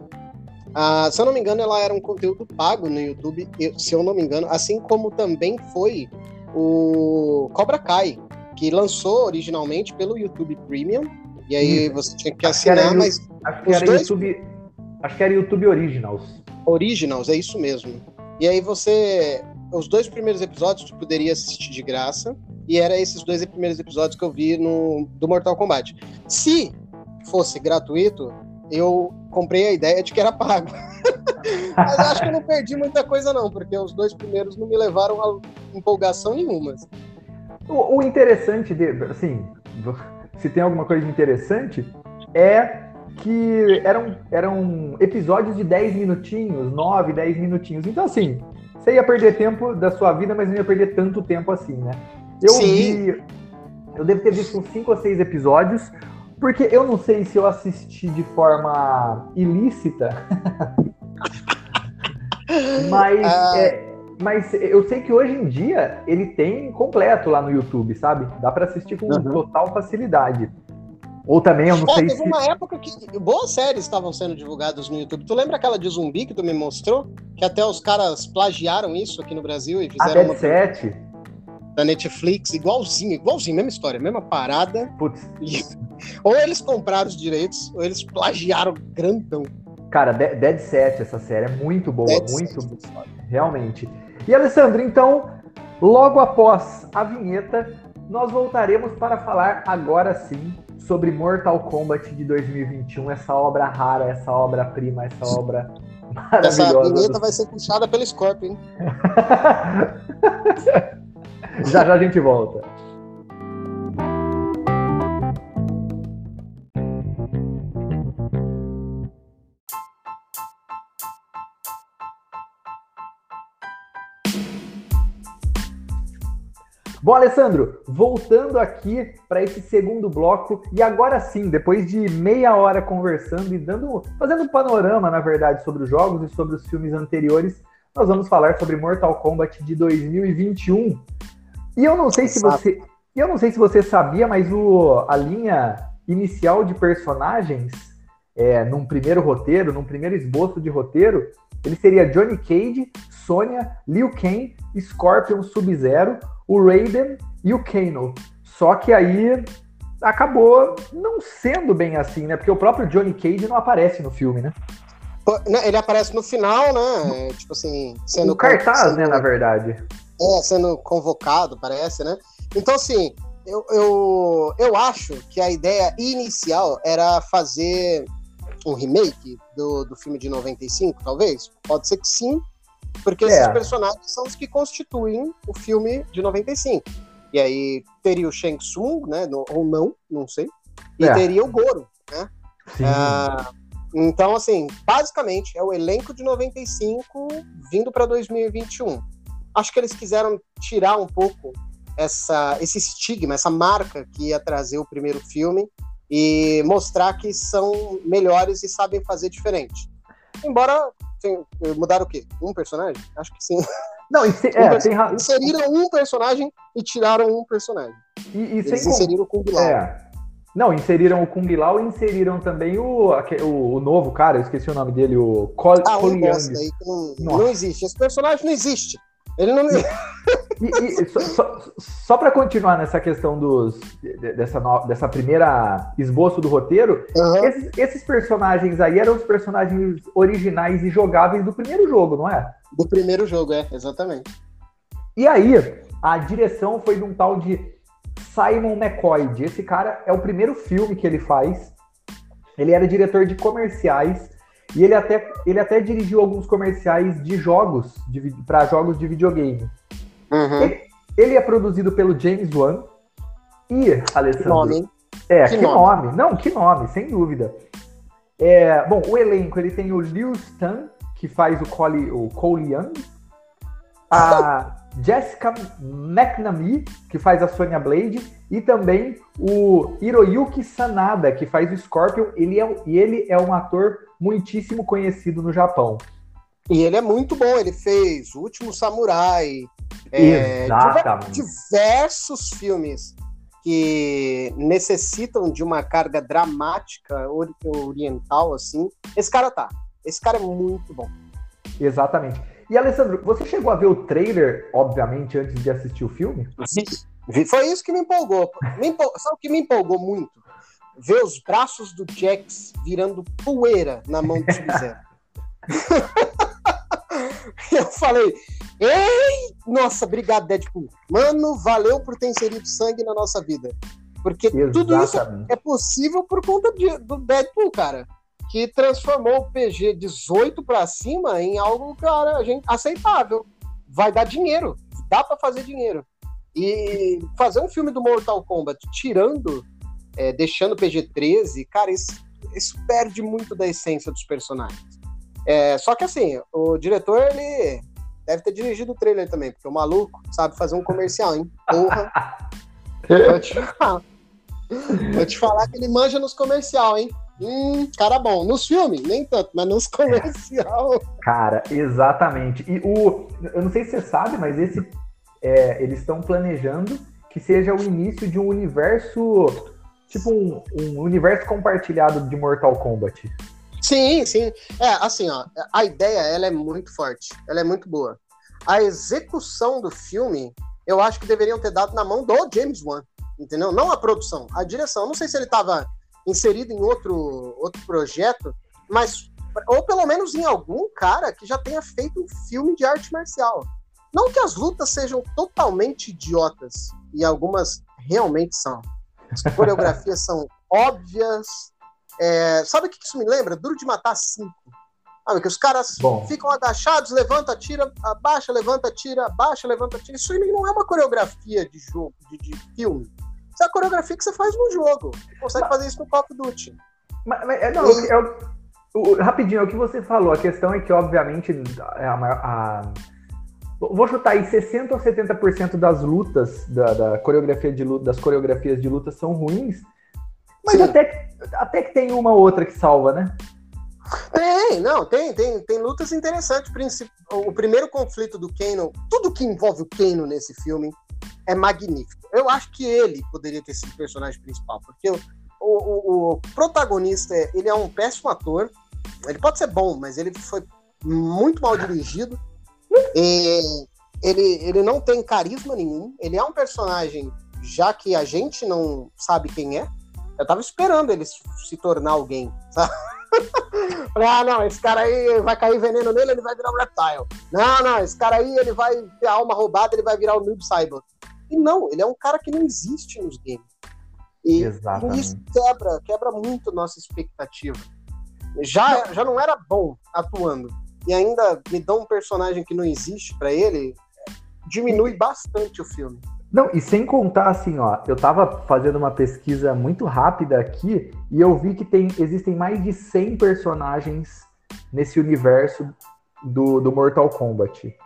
Ah, se eu não me engano, ela era um conteúdo pago no YouTube, se eu não me engano, assim como também foi o Cobra Kai, que lançou originalmente pelo YouTube Premium e aí você tinha que assinar, acho que mas. Acho que, era dois... YouTube, acho que era YouTube Originals. Originals, é isso mesmo. E aí você. Os dois primeiros episódios tu poderia assistir de graça. E era esses dois primeiros episódios que eu vi no, do Mortal Kombat. Se fosse gratuito, eu comprei a ideia de que era pago. Mas acho que eu não perdi muita coisa, não, porque os dois primeiros não me levaram a empolgação nenhuma. O, o interessante, de, assim, se tem alguma coisa interessante, é que eram, eram episódios de 10 minutinhos, 9, 10 minutinhos. Então, assim, você ia perder tempo da sua vida, mas não ia perder tanto tempo assim, né? Eu Sim. vi. Eu devo ter visto uns 5 ou 6 episódios, porque eu não sei se eu assisti de forma ilícita. mas. Ah. É, mas eu sei que hoje em dia ele tem completo lá no YouTube, sabe? Dá para assistir com uhum. total facilidade. Ou também, eu não é, sei teve se... uma época que boas séries estavam sendo divulgadas no YouTube. Tu lembra aquela de zumbi que tu me mostrou? Que até os caras plagiaram isso aqui no Brasil e fizeram uma... 7 da Netflix, igualzinho, igualzinho, mesma história, mesma parada. Putz. ou eles compraram os direitos, ou eles plagiaram grandão. Cara, Dead Set, essa série é muito boa, Dead muito boa, realmente. E Alessandro, então, logo após a vinheta, nós voltaremos para falar agora sim sobre Mortal Kombat de 2021, essa obra rara, essa obra-prima, essa obra maravilhosa. Essa vinheta do... vai ser puxada pelo Scorpion? já já a gente volta. Bom, Alessandro, voltando aqui para esse segundo bloco, e agora sim, depois de meia hora conversando e dando, fazendo um panorama, na verdade, sobre os jogos e sobre os filmes anteriores, nós vamos falar sobre Mortal Kombat de 2021. E eu não sei se você, eu não sei se você sabia, mas o, a linha inicial de personagens, é, num primeiro roteiro, num primeiro esboço de roteiro, ele seria Johnny Cage, Sonya, Liu Kang, Scorpion, Sub-Zero, o Raiden e o Kano. Só que aí acabou não sendo bem assim, né? Porque o próprio Johnny Cage não aparece no filme, né? né ele aparece no final, né? Tipo assim, sendo. O cartaz, sendo, né, na verdade. É, sendo convocado, parece, né? Então, assim, eu, eu, eu acho que a ideia inicial era fazer um remake do, do filme de 95, talvez? Pode ser que sim, porque é. esses personagens são os que constituem o filme de 95. E aí teria o Shang Tsung, né? Ou não, não sei. E é. teria o Goro, né? Ah, então, assim, basicamente é o elenco de 95 vindo para 2021. Acho que eles quiseram tirar um pouco essa, esse estigma, essa marca que ia trazer o primeiro filme e mostrar que são melhores e sabem fazer diferente. Embora tem, mudaram o quê? Um personagem? Acho que sim. Não, um é, tem inseriram um personagem e tiraram um personagem. E, e Eles inseriram o Kung Lao. É. Não, inseriram o Kung Lao e inseriram também o, o, o, novo cara, eu esqueci o nome dele, o Col ah, um Aí, não, não existe. Esse personagem não existe. Ele não. e, e, só, só, só para continuar nessa questão dos, dessa, dessa primeira esboço do roteiro, uhum. esses, esses, personagens aí eram os personagens originais e jogáveis do primeiro jogo, não é? Do primeiro jogo, é, exatamente. E aí, a direção foi de um tal de Simon McCoy. Esse cara é o primeiro filme que ele faz. Ele era diretor de comerciais e ele até, ele até dirigiu alguns comerciais de jogos, para jogos de videogame. Uhum. Ele, ele, é produzido pelo James Wan. E, Alessandro. Que nome, É, que, que nome? nome? Não, que nome, sem dúvida. É, bom, o elenco ele tem o Liu Stan, que faz o Cole, o Cole Young. A Jessica McNamee, que faz a Sonya Blade, e também o Hiroyuki Sanada, que faz o Scorpion, ele é, e ele é um ator muitíssimo conhecido no Japão. E ele é muito bom, ele fez O Último Samurai, é, diversos filmes que necessitam de uma carga dramática oriental, assim. Esse cara tá. Esse cara é muito bom. Exatamente. E Alessandro, você chegou a ver o trailer, obviamente, antes de assistir o filme? Vi. Foi isso que me empolgou. Me empol... Sabe o que me empolgou muito? Ver os braços do Jax virando poeira na mão do Sub-Zero. eu falei, ei, nossa, obrigado, Deadpool. Mano, valeu por ter inserido sangue na nossa vida. Porque Exatamente. tudo isso é possível por conta de, do Deadpool, cara que transformou o PG 18 para cima em algo, cara, gente, aceitável. Vai dar dinheiro, dá para fazer dinheiro. E fazer um filme do Mortal Kombat tirando, é, deixando o PG 13, cara, isso, isso perde muito da essência dos personagens. É, só que assim, o diretor, ele deve ter dirigido o trailer também, porque o maluco sabe fazer um comercial, hein? Porra! Vou te falar. Vou te falar que ele manja nos comercial, hein? Hum, cara bom. Nos filmes, nem tanto, mas nos comercial. Cara, exatamente. E o. Eu não sei se você sabe, mas esse. É, eles estão planejando que seja o início de um universo. Tipo um, um universo compartilhado de Mortal Kombat. Sim, sim. É, assim, ó, a ideia ela é muito forte, ela é muito boa. A execução do filme, eu acho que deveriam ter dado na mão do James Wan, entendeu? Não a produção, a direção. Não sei se ele estava inserido em outro, outro projeto, mas ou pelo menos em algum cara que já tenha feito um filme de arte marcial. Não que as lutas sejam totalmente idiotas, e algumas realmente são. As coreografias são óbvias. É, sabe o que isso me lembra? Duro de Matar 5. Sabe, que os caras Bom. ficam agachados, levanta, tira, abaixa, levanta, tira, abaixa, levanta, tira. Isso não é uma coreografia de jogo, de, de filme. Isso é a coreografia que você faz no jogo. Você consegue mas, fazer isso no Call of Duty. Mas, mas, é, não, e... é o, o, rapidinho, é o que você falou. A questão é que, obviamente, a, a vou chutar aí 60 ou 70% das lutas, da, da, coreografia de luta, das coreografias de luta são ruins, mas até, até que tem uma outra que salva, né? Tem, não, tem, tem, tem lutas interessantes. O primeiro conflito do Kano, tudo que envolve o Kano nesse filme é magnífico. Eu acho que ele poderia ter sido o personagem principal, porque o, o, o protagonista, ele é um péssimo ator. Ele pode ser bom, mas ele foi muito mal dirigido. E ele, ele não tem carisma nenhum. Ele é um personagem, já que a gente não sabe quem é. Eu tava esperando ele se tornar alguém, sabe? Ah, não, esse cara aí vai cair veneno nele, ele vai virar um reptile. Não, não, esse cara aí ele vai ter alma roubada, ele vai virar o um noob cyborg. E não, ele é um cara que não existe nos games. E Exatamente. isso quebra, quebra muito nossa expectativa. Já, já não era bom atuando. E ainda me dá um personagem que não existe para ele, diminui bastante o filme. Não, e sem contar assim, ó, eu tava fazendo uma pesquisa muito rápida aqui e eu vi que tem, existem mais de 100 personagens nesse universo do, do Mortal Kombat.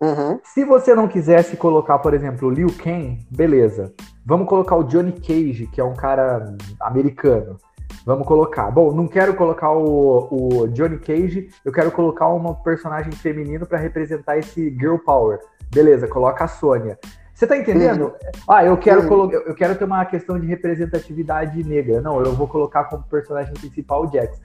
Uhum. Se você não quisesse colocar, por exemplo, o Liu Kang, beleza. Vamos colocar o Johnny Cage, que é um cara americano. Vamos colocar. Bom, não quero colocar o, o Johnny Cage, eu quero colocar uma personagem feminino para representar esse girl power. Beleza, coloca a Sônia. Você tá entendendo? Ah, eu quero, eu quero ter uma questão de representatividade negra. Não, eu vou colocar como personagem principal o Jax.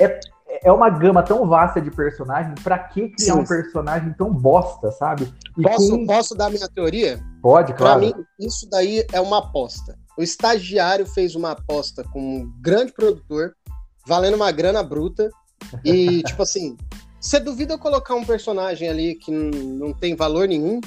É, é uma gama tão vasta de personagem, para que criar Sim. um personagem tão bosta, sabe? E posso, quem... posso dar minha teoria? Pode, claro. Pra mim, isso daí é uma aposta. O estagiário fez uma aposta com um grande produtor, valendo uma grana bruta, e, tipo assim, você duvida eu colocar um personagem ali que não tem valor nenhum,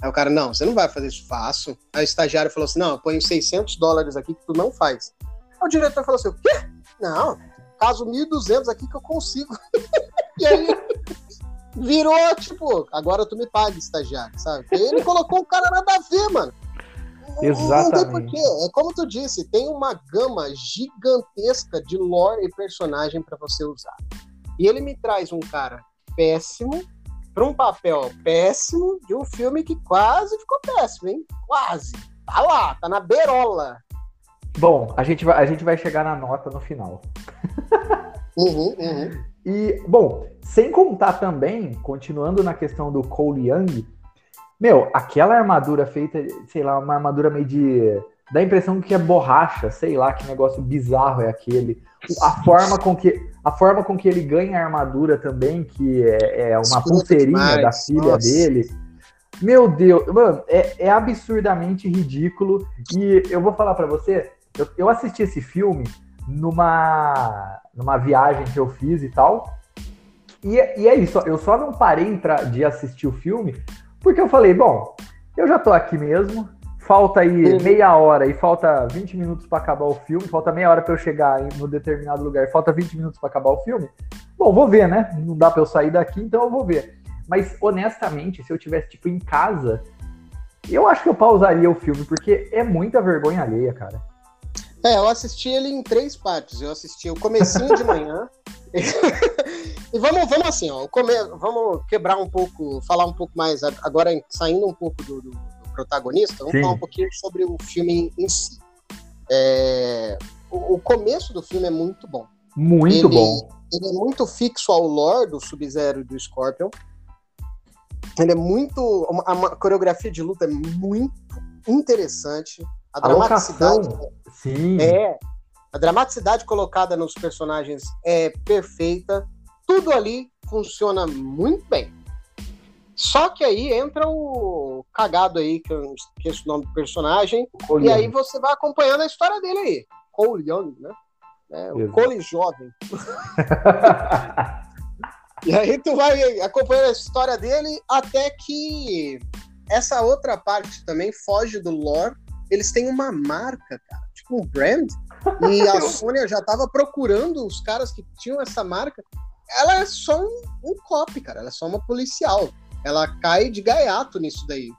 Aí o cara, não, você não vai fazer isso fácil. Aí o estagiário falou assim, não, eu ponho 600 dólares aqui que tu não faz. Aí o diretor falou assim, o quê? Não, caso 1.200 aqui que eu consigo. e aí virou, tipo, agora tu me paga, estagiário, sabe? E ele colocou o cara nada a ver, mano. Exatamente. Não tem É como tu disse, tem uma gama gigantesca de lore e personagem para você usar. E ele me traz um cara péssimo, para um papel péssimo de um filme que quase ficou péssimo, hein? Quase. Tá lá, tá na beirola. Bom, a gente vai, a gente vai chegar na nota no final. Uhum, uhum. E, bom, sem contar também, continuando na questão do Cole Young, meu, aquela armadura feita, sei lá, uma armadura meio de. dá a impressão que é borracha, sei lá, que negócio bizarro é aquele. A forma com que a forma com que ele ganha a armadura também, que é, é uma pulseirinha da filha Nossa. dele. Meu Deus, mano, é, é, absurdamente ridículo. E eu vou falar para você, eu, eu, assisti esse filme numa, numa viagem que eu fiz e tal. E, e é isso, eu só não parei pra, de assistir o filme porque eu falei, bom, eu já tô aqui mesmo, falta aí uhum. meia hora e falta 20 minutos para acabar o filme, falta meia hora para eu chegar no determinado lugar, falta 20 minutos para acabar o filme. Bom, vou ver, né? Não dá para eu sair daqui, então eu vou ver. Mas honestamente, se eu tivesse tipo em casa, eu acho que eu pausaria o filme porque é muita vergonha alheia, cara. É, eu assisti ele em três partes. Eu assisti o comecinho de manhã. e vamos, vamos assim, ó, vamos quebrar um pouco, falar um pouco mais agora saindo um pouco do, do protagonista, vamos Sim. falar um pouquinho sobre o filme em si. É, o, o, começo do filme é muito bom. Muito ele, bom. Ele é muito fixo ao lore do Sub-Zero e do Scorpion. Ele é muito. A, a coreografia de luta é muito interessante. A, a dramaticidade. Locação, sim. É. A dramaticidade colocada nos personagens é perfeita. Tudo ali funciona muito bem. Só que aí entra o cagado aí, que eu esqueço o nome do personagem, Cole e Young. aí você vai acompanhando a história dele aí. Cole Young, né? É, o Cole jovem. e aí tu vai acompanhando a história dele até que essa outra parte também foge do lore. Eles têm uma marca, cara, tipo um brand. E a Sônia já tava procurando os caras que tinham essa marca. Ela é só um, um cop, cara. Ela é só uma policial ela cai de gaiato nisso daí.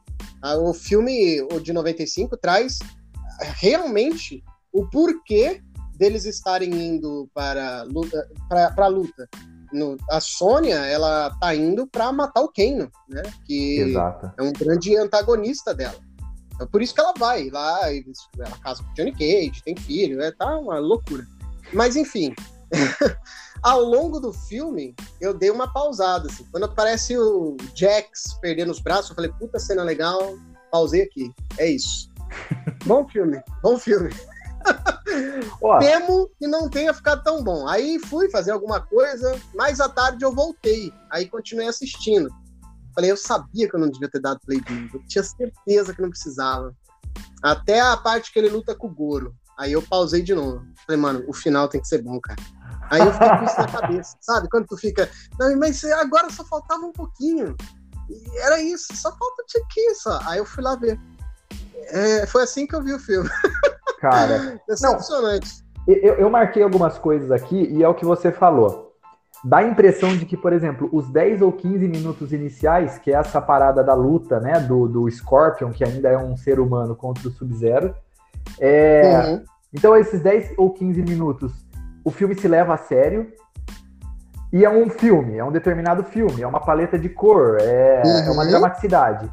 Ah, o filme, o de 95, traz realmente o porquê deles estarem indo para luta, para luta. No, a Sônia, ela tá indo para matar o Kano, né? Que Exato. é um grande antagonista dela. É por isso que ela vai lá, ela casa com Johnny Cage, tem filho, é, tá uma loucura. Mas enfim, Ao longo do filme, eu dei uma pausada. Assim. Quando aparece o Jax perdendo os braços, eu falei, puta cena legal, pausei aqui. É isso. bom filme, bom filme. Temo que não tenha ficado tão bom. Aí fui fazer alguma coisa, mais à tarde eu voltei. Aí continuei assistindo. Falei, eu sabia que eu não devia ter dado play novo. Eu tinha certeza que não precisava. Até a parte que ele luta com o Goro. Aí eu pausei de novo. Falei, mano, o final tem que ser bom, cara. Aí eu fiquei com isso na cabeça, sabe? Quando tu fica, não, mas agora só faltava um pouquinho. E era isso, só falta um tiquinho só. Aí eu fui lá ver. É, foi assim que eu vi o filme. Cara, decepcionante. Não, eu, eu marquei algumas coisas aqui e é o que você falou. Dá a impressão de que, por exemplo, os 10 ou 15 minutos iniciais, que é essa parada da luta, né, do, do Scorpion, que ainda é um ser humano contra o Sub-Zero, é... Uhum. Então, esses 10 ou 15 minutos, o filme se leva a sério, e é um filme, é um determinado filme, é uma paleta de cor, é, uhum. é uma uhum. dramaticidade.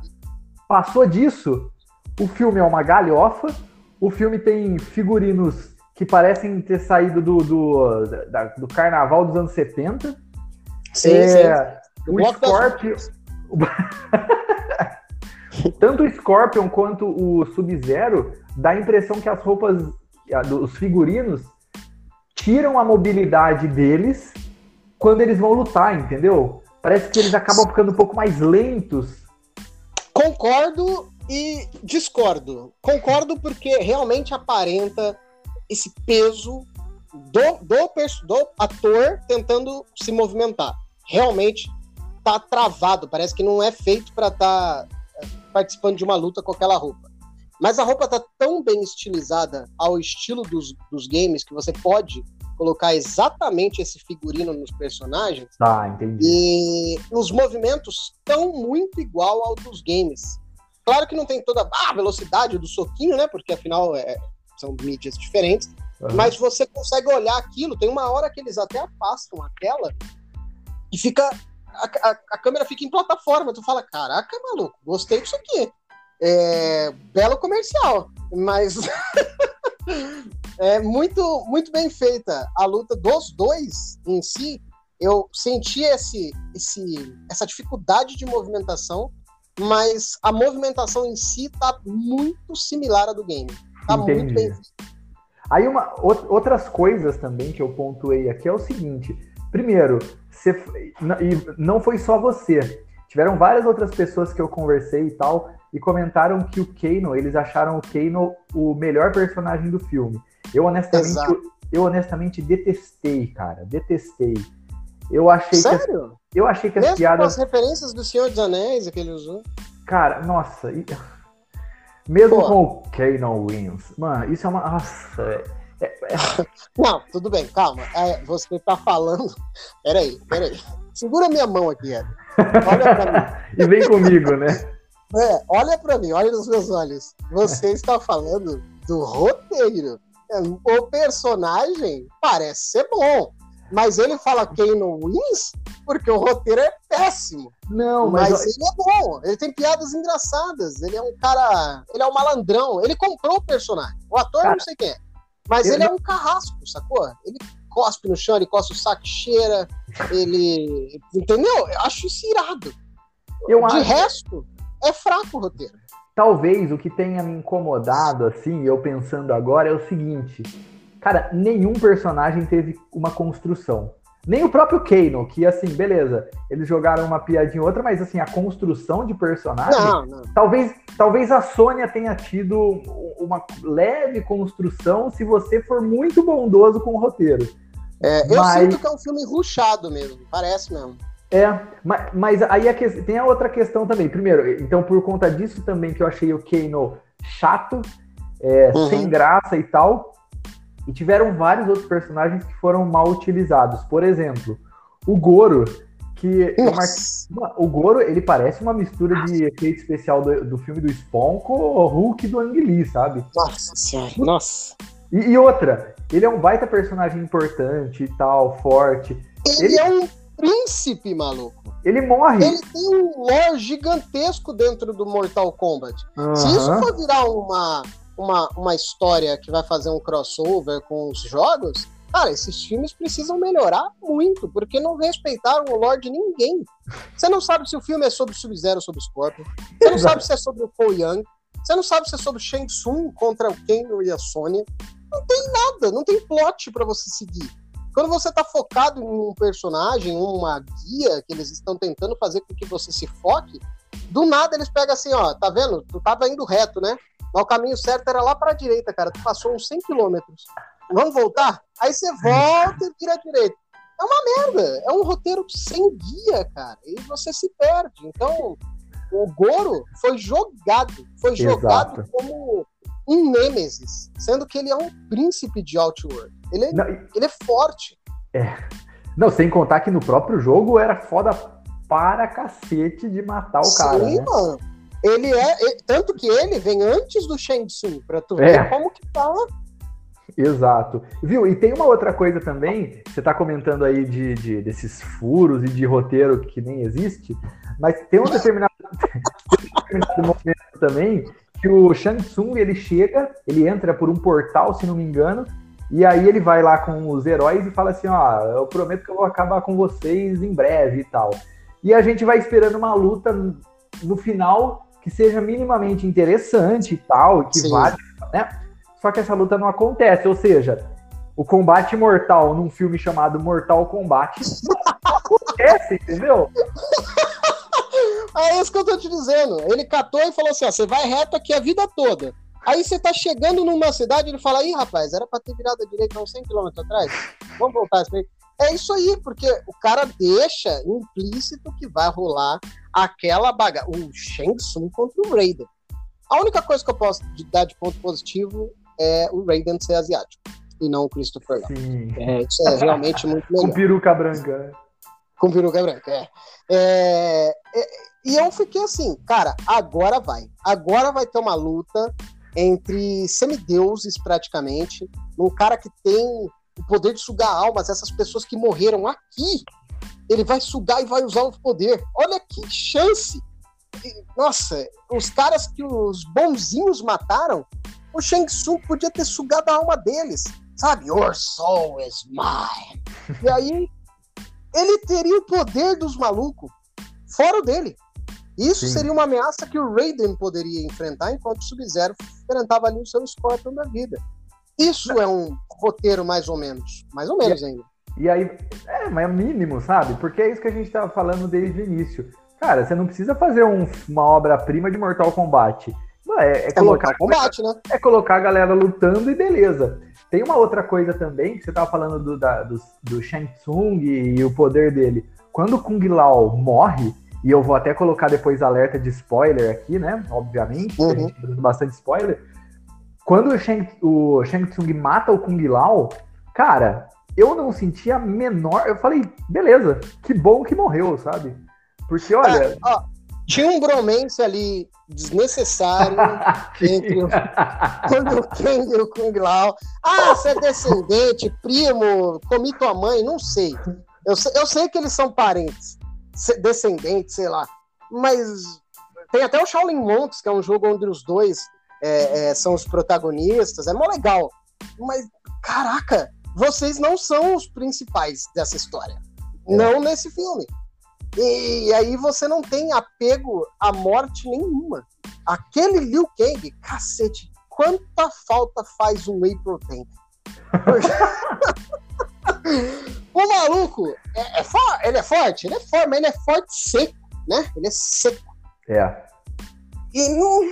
Passou disso, o filme é uma galhofa, o filme tem figurinos que parecem ter saído do, do, da, do carnaval dos anos 70. Sim, é, sim. O Scorpion. Tanto o Scorpion quanto o Sub-Zero dá a impressão que as roupas, os figurinos, tiram a mobilidade deles quando eles vão lutar, entendeu? Parece que eles acabam ficando um pouco mais lentos. Concordo e discordo. Concordo porque realmente aparenta esse peso do, do, do ator tentando se movimentar. Realmente tá travado, parece que não é feito para estar tá é, participando de uma luta com aquela roupa. Mas a roupa tá tão bem estilizada ao estilo dos, dos games que você pode colocar exatamente esse figurino nos personagens. Ah, entendi. E os movimentos estão muito igual ao dos games. Claro que não tem toda a velocidade do soquinho, né? Porque afinal é, são mídias diferentes. Uhum. Mas você consegue olhar aquilo. Tem uma hora que eles até afastam a tela e fica. A, a, a câmera fica em plataforma. Tu fala, caraca, maluco, gostei disso aqui. É, belo comercial, mas é muito, muito bem feita a luta dos dois em si. Eu senti esse, esse, essa dificuldade de movimentação, mas a movimentação em si tá muito similar à do game. Tá Entendi. muito bem feita. Aí uma, outras coisas também que eu pontuei aqui é o seguinte. Primeiro, você, e não foi só você. Tiveram várias outras pessoas que eu conversei e tal, e comentaram que o Kano, eles acharam o Kano o melhor personagem do filme. Eu honestamente, eu, eu, honestamente detestei, cara, detestei. Eu achei Sério? que eu achei que as Mesmo piadas as referências do Senhor dos Anéis que ele usou. Cara, nossa, mesmo Pô. com o Kano Wins. Mano, isso é uma. Nossa. É, é... é. Não, tudo bem, calma. É, você tá falando. Peraí, peraí. Segura minha mão aqui, Ed. Olha pra mim. e vem comigo, né? É, olha pra mim, olha nos meus olhos. Você está falando do roteiro. É, o personagem parece ser bom. Mas ele fala Kano Wins porque o roteiro é péssimo. Não, mas, mas ele é bom. Ele tem piadas engraçadas. Ele é um cara. Ele é um malandrão. Ele comprou o personagem. O ator cara, não sei quem é. Mas ele não... é um carrasco, sacou? Ele cospe no chão, ele cospe o saco, cheira. Ele. Entendeu? Eu acho isso irado. Eu De acho... resto, é fraco o roteiro. Talvez o que tenha me incomodado, assim, eu pensando agora, é o seguinte Cara, nenhum personagem teve uma construção. Nem o próprio Kano, que assim, beleza, eles jogaram uma piadinha outra, mas assim, a construção de personagem. Não, não. Talvez, talvez a Sônia tenha tido uma leve construção se você for muito bondoso com o roteiro. É, eu mas... sinto que é um filme ruchado mesmo, parece mesmo. É, mas, mas aí a que... tem a outra questão também. Primeiro, então por conta disso também que eu achei o Kano chato, é, uhum. sem graça e tal. E tiveram vários outros personagens que foram mal utilizados. Por exemplo, o Goro, que o Goro, ele parece uma mistura de efeito especial do, do filme do Spawn com o Hulk do Ang Lee, sabe? Nossa senhora, nossa. E, e, outra, ele é um baita personagem importante e tal, forte. Ele, ele é um príncipe, maluco. Ele morre. Ele tem um lore gigantesco dentro do Mortal Kombat. Uhum. Se isso for virar uma uma, uma história que vai fazer um crossover com os jogos, cara, esses filmes precisam melhorar muito, porque não respeitaram o lore de ninguém. Você não sabe se o filme é sobre Sub-Zero ou sobre Scorpion. Você não sabe se é sobre o Paul Young. Você não sabe se é sobre Shang Tsung contra o Kano e a Sônia. Não tem nada, não tem plot para você seguir. Quando você tá focado em um personagem, uma guia que eles estão tentando fazer com que você se foque, do nada eles pegam assim, ó, tá vendo? Tu tava indo reto, né? Mas o caminho certo era lá para a direita, cara. Tu passou uns 100 quilômetros. Vamos voltar? Aí você volta e vira à direita. É uma merda. É um roteiro sem guia, cara. E você se perde. Então, o Goro foi jogado. Foi Exato. jogado como um Nemesis. Sendo que ele é um príncipe de Outworld. Ele é, Não, ele é forte. É. Não, sem contar que no próprio jogo era foda para cacete de matar o Sim, cara. Sim, né? mano. Ele é. Tanto que ele vem antes do Shang Tsung, pra tu é. ver como que tá. Exato. Viu? E tem uma outra coisa também, você tá comentando aí de, de desses furos e de roteiro que nem existe, mas tem um determinado, tem um determinado momento também que o Shang Tsung ele chega, ele entra por um portal, se não me engano, e aí ele vai lá com os heróis e fala assim, ó, eu prometo que eu vou acabar com vocês em breve e tal. E a gente vai esperando uma luta no final que seja minimamente interessante e tal, que Sim. vale, né? Só que essa luta não acontece, ou seja, o combate mortal num filme chamado Mortal Kombat acontece, entendeu? É isso que eu tô te dizendo. Ele catou e falou assim: ó, você vai reto aqui a vida toda. Aí você tá chegando numa cidade, ele fala: ih, rapaz, era pra ter virado a direita uns 100 km atrás. Vamos voltar. É isso aí, porque o cara deixa implícito que vai rolar aquela bagagem. O Shang Tsung contra o Raiden. A única coisa que eu posso dar de ponto positivo é o Raiden ser asiático e não o Christopher Sim. É, isso é realmente muito legal. Com peruca branca. Né? Com peruca branca, é. é, é e eu fiquei assim, cara, agora vai. Agora vai ter uma luta entre semideuses, praticamente, um cara que tem o poder de sugar almas, essas pessoas que morreram aqui, ele vai sugar e vai usar o poder. Olha que chance! Nossa, os caras que os bonzinhos mataram, o Shang Tsung podia ter sugado a alma deles, sabe? Your soul is mine. E aí, ele teria o poder dos malucos, fora o dele. Isso Sim. seria uma ameaça que o Raiden poderia enfrentar, enquanto o Sub-Zero enfrentava ali o seu Scorpion da vida. Isso é um roteiro mais ou menos. Mais ou menos e, ainda. E aí, é, mas é mínimo, sabe? Porque é isso que a gente estava falando desde o início. Cara, você não precisa fazer um, uma obra-prima de Mortal Kombat. É, é, é colocar, Kombat, né? É colocar a galera lutando e beleza. Tem uma outra coisa também, que você estava falando do, da, do, do Shang Tsung e, e o poder dele. Quando o Kung Lao morre, e eu vou até colocar depois alerta de spoiler aqui, né? Obviamente, uhum. a gente bastante spoiler. Quando o Shang, o Shang Tsung mata o Kung Lao, cara, eu não senti a menor. Eu falei, beleza, que bom que morreu, sabe? Porque, olha. É, ó, tinha um bromance ali desnecessário entre o, o Kang e o Kung Lao. Ah, você é descendente, primo, comi tua mãe, não sei. Eu, eu sei que eles são parentes, descendentes, sei lá. Mas tem até o Shaolin Monks, que é um jogo onde os dois é, é, são os protagonistas, é mó legal. Mas, caraca, vocês não são os principais dessa história. É. Não nesse filme. E, e, aí você não tem apego à morte nenhuma. Aquele Liu Kang, cacete, quanta falta faz um Whey Protein? o maluco, é, é ele é forte? Ele é forte, mas ele é forte seco, né? Ele é seco. É. E não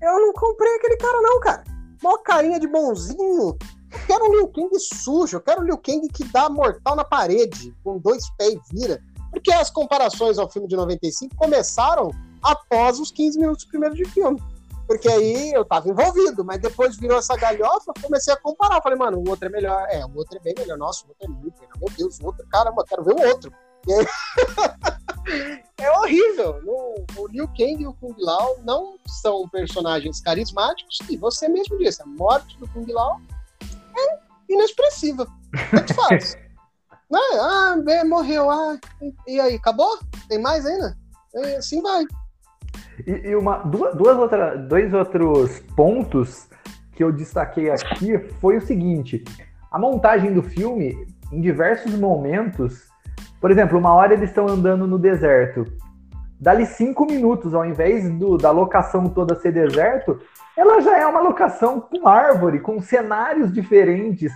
eu não comprei aquele cara, não, cara. Mó carinha de bonzinho. Eu quero um Liu Kang sujo. Eu quero um Liu Kang que dá mortal na parede, com dois pés e vira. Porque as comparações ao filme de 95 começaram após os 15 minutos primeiro de filme. Porque aí eu tava envolvido, mas depois virou essa galhofa, comecei a comparar. Falei, mano, o outro é melhor. É, o outro é bem melhor. Nossa, o outro é muito melhor. Meu Deus, o outro, caramba, quero ver o outro. é horrível. o Liu Kang e o Kung Lao não são personagens carismáticos e você mesmo disse, a morte do Kung Lao é inexpressiva. Tanto faz. né? Ah, morreu. Ah, e aí, acabou? Tem mais ainda? E assim vai. E, e uma, duas, duas outra, dois outros pontos que eu destaquei aqui foi o seguinte: a montagem do filme, em diversos momentos, por exemplo, uma hora eles estão andando no deserto. dali cinco minutos, ao invés do, da locação toda ser deserto, ela já é uma locação com árvore, com cenários diferentes.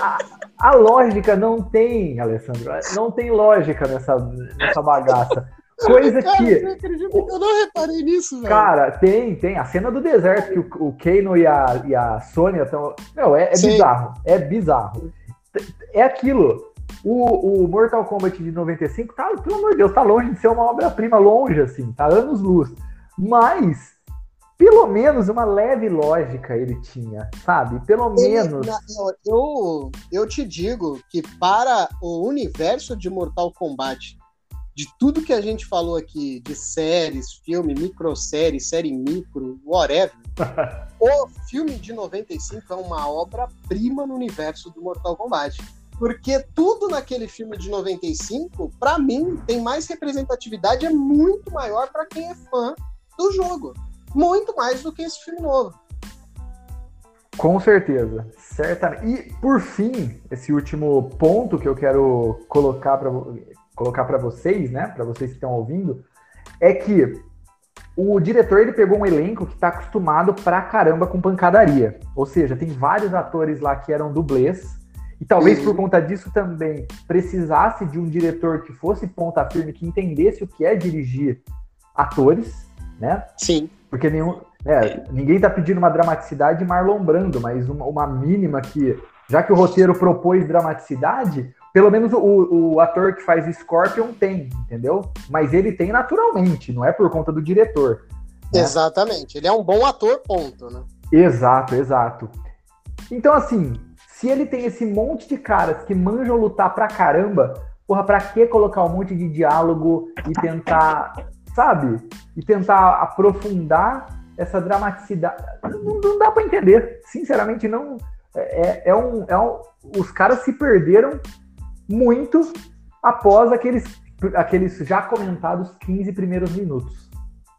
A, a lógica não tem, Alessandro, não tem lógica nessa, nessa bagaça. Coisa cara, que. Eu não reparei nisso, velho. Cara, tem, tem. A cena do deserto que o, o Kano e a, e a Sônia estão. Meu, é, é bizarro. É bizarro. É aquilo. O, o, Mortal Kombat de 95 tá, pelo amor de Deus, tá longe de ser uma obra-prima, longe, assim, tá anos luz. Mas, pelo menos uma leve lógica ele tinha, sabe? Pelo ele, menos. Eu, eu te digo que para o universo de Mortal Kombat de tudo que a gente falou aqui, de séries, filme, microsérie, série micro, whatever, o filme de 95 é uma obra-prima no universo do Mortal Kombat. Porque tudo naquele filme de 95, para mim, tem mais representatividade, é muito maior para quem é fã do jogo. Muito mais do que esse filme novo. Com certeza, certamente. E por fim, esse último ponto que eu quero colocar para colocar para vocês, né, para vocês que estão ouvindo, é que o diretor ele pegou um elenco que está acostumado pra caramba com pancadaria. Ou seja, tem vários atores lá que eram dublês. E talvez uhum. por conta disso também precisasse de um diretor que fosse ponta firme, que entendesse o que é dirigir atores, né? Sim. Porque nenhum, é, ninguém está pedindo uma dramaticidade de Marlon Brando, mas uma, uma mínima que, já que o roteiro propôs dramaticidade, pelo menos o, o ator que faz Scorpion tem, entendeu? Mas ele tem naturalmente, não é por conta do diretor. Né? Exatamente. Ele é um bom ator, ponto, né? Exato, exato. Então, assim, se ele tem esse monte de caras que manjam lutar pra caramba, porra, pra que colocar um monte de diálogo e tentar, sabe? E tentar aprofundar essa dramaticidade? Não, não dá pra entender. Sinceramente, não. É, é, um, é um. Os caras se perderam muito após aqueles, aqueles já comentados 15 primeiros minutos.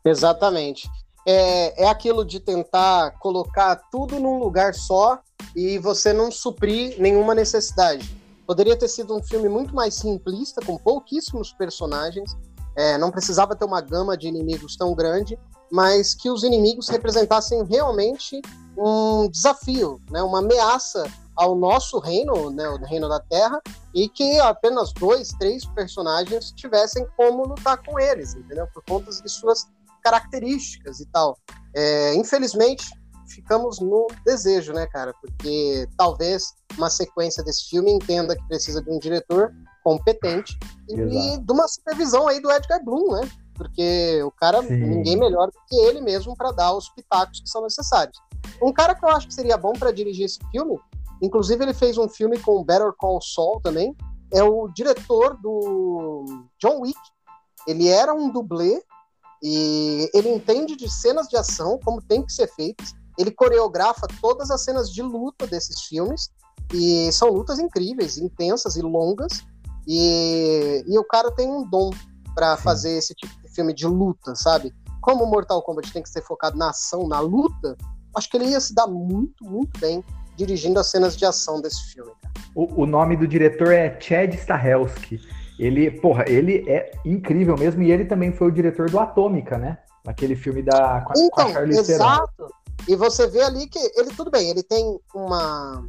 Exatamente. É, é aquilo de tentar colocar tudo num lugar só e você não suprir nenhuma necessidade. Poderia ter sido um filme muito mais simplista, com pouquíssimos personagens, é, não precisava ter uma gama de inimigos tão grande, mas que os inimigos representassem realmente um desafio, né, uma ameaça ao nosso reino, né, o reino da Terra, e que apenas dois, três personagens tivessem como lutar com eles, entendeu? Por conta de suas características e tal. É, infelizmente, ficamos no desejo, né, cara? Porque talvez uma sequência desse filme entenda que precisa de um diretor competente e de uma supervisão aí do Edgar Bloom, né? Porque o cara, Sim. ninguém melhor do que ele mesmo para dar os pitacos que são necessários. Um cara que eu acho que seria bom para dirigir esse filme Inclusive, ele fez um filme com Better Call Saul também. É o diretor do John Wick. Ele era um dublê e ele entende de cenas de ação, como tem que ser feitas. Ele coreografa todas as cenas de luta desses filmes. E são lutas incríveis, intensas e longas. E, e o cara tem um dom para fazer esse tipo de filme de luta, sabe? Como Mortal Kombat tem que ser focado na ação, na luta, acho que ele ia se dar muito, muito bem dirigindo as cenas de ação desse filme. O, o nome do diretor é Chad Stahelski. Ele, porra, ele é incrível mesmo e ele também foi o diretor do Atômica, né? Aquele filme da com a, então, com a Charlize exato. E você vê ali que ele tudo bem, ele tem uma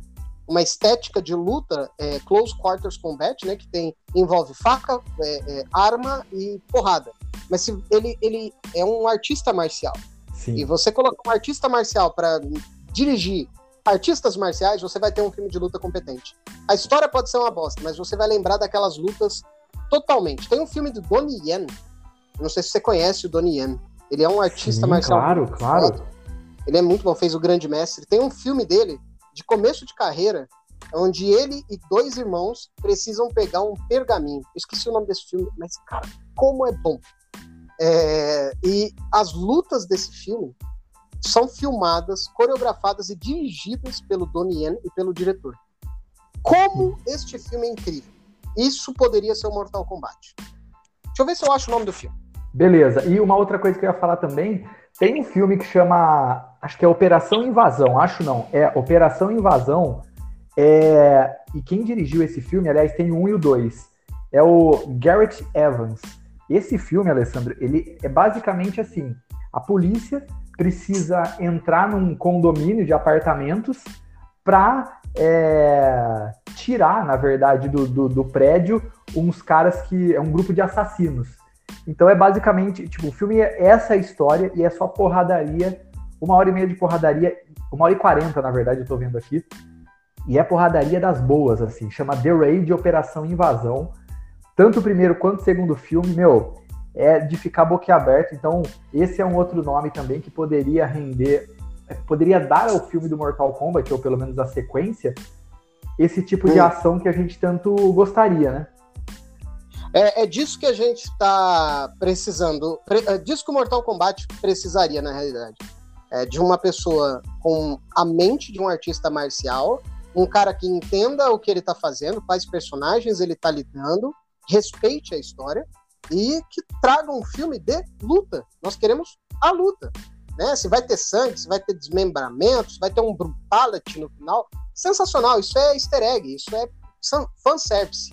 uma estética de luta, é, close quarters combat, né, que tem envolve faca, é, é, arma e porrada. Mas se ele ele é um artista marcial. Sim. E você colocar um artista marcial para dirigir artistas marciais, você vai ter um filme de luta competente. A história pode ser uma bosta, mas você vai lembrar daquelas lutas totalmente. Tem um filme do Donnie Yen, não sei se você conhece o Donnie Yen. Ele é um artista Sim, marcial. Claro, claro. Ele é muito bom, fez o Grande Mestre. Tem um filme dele, de começo de carreira, onde ele e dois irmãos precisam pegar um pergaminho. Eu esqueci o nome desse filme, mas, cara, como é bom. É... e as lutas desse filme são filmadas, coreografadas e dirigidas pelo Donnie Yen e pelo diretor. Como este filme é incrível. Isso poderia ser o Mortal Kombat. Deixa eu ver se eu acho o nome do filme. Beleza. E uma outra coisa que eu ia falar também, tem um filme que chama, acho que é Operação Invasão, acho não, é Operação Invasão. É... E quem dirigiu esse filme, aliás, tem um e o dois, é o Garrett Evans. Esse filme, Alessandro, ele é basicamente assim: a polícia precisa entrar num condomínio de apartamentos para é, tirar, na verdade, do, do, do, prédio uns caras que é um grupo de assassinos. Então é basicamente, tipo, o filme é essa história e é só porradaria, uma hora e meia de porradaria, uma hora e quarenta, na verdade, eu tô vendo aqui. E é porradaria das boas, assim, chama The Raid Operação Invasão. Tanto o primeiro quanto o segundo filme, meu, é de ficar boquiaberto. Então, esse é um outro nome também que poderia render poderia dar ao filme do Mortal Kombat, ou pelo menos a sequência, esse tipo de ação que a gente tanto gostaria, né? É, é disso que a gente está precisando. É disso que o Mortal Kombat precisaria, na realidade. É de uma pessoa com a mente de um artista marcial, um cara que entenda o que ele está fazendo, quais personagens ele está lidando, respeite a história e que traga um filme de luta. Nós queremos a luta né? Se vai ter sangue, se vai ter desmembramento, se vai ter um brutality no final. Sensacional, isso é easter egg, isso é fanservice.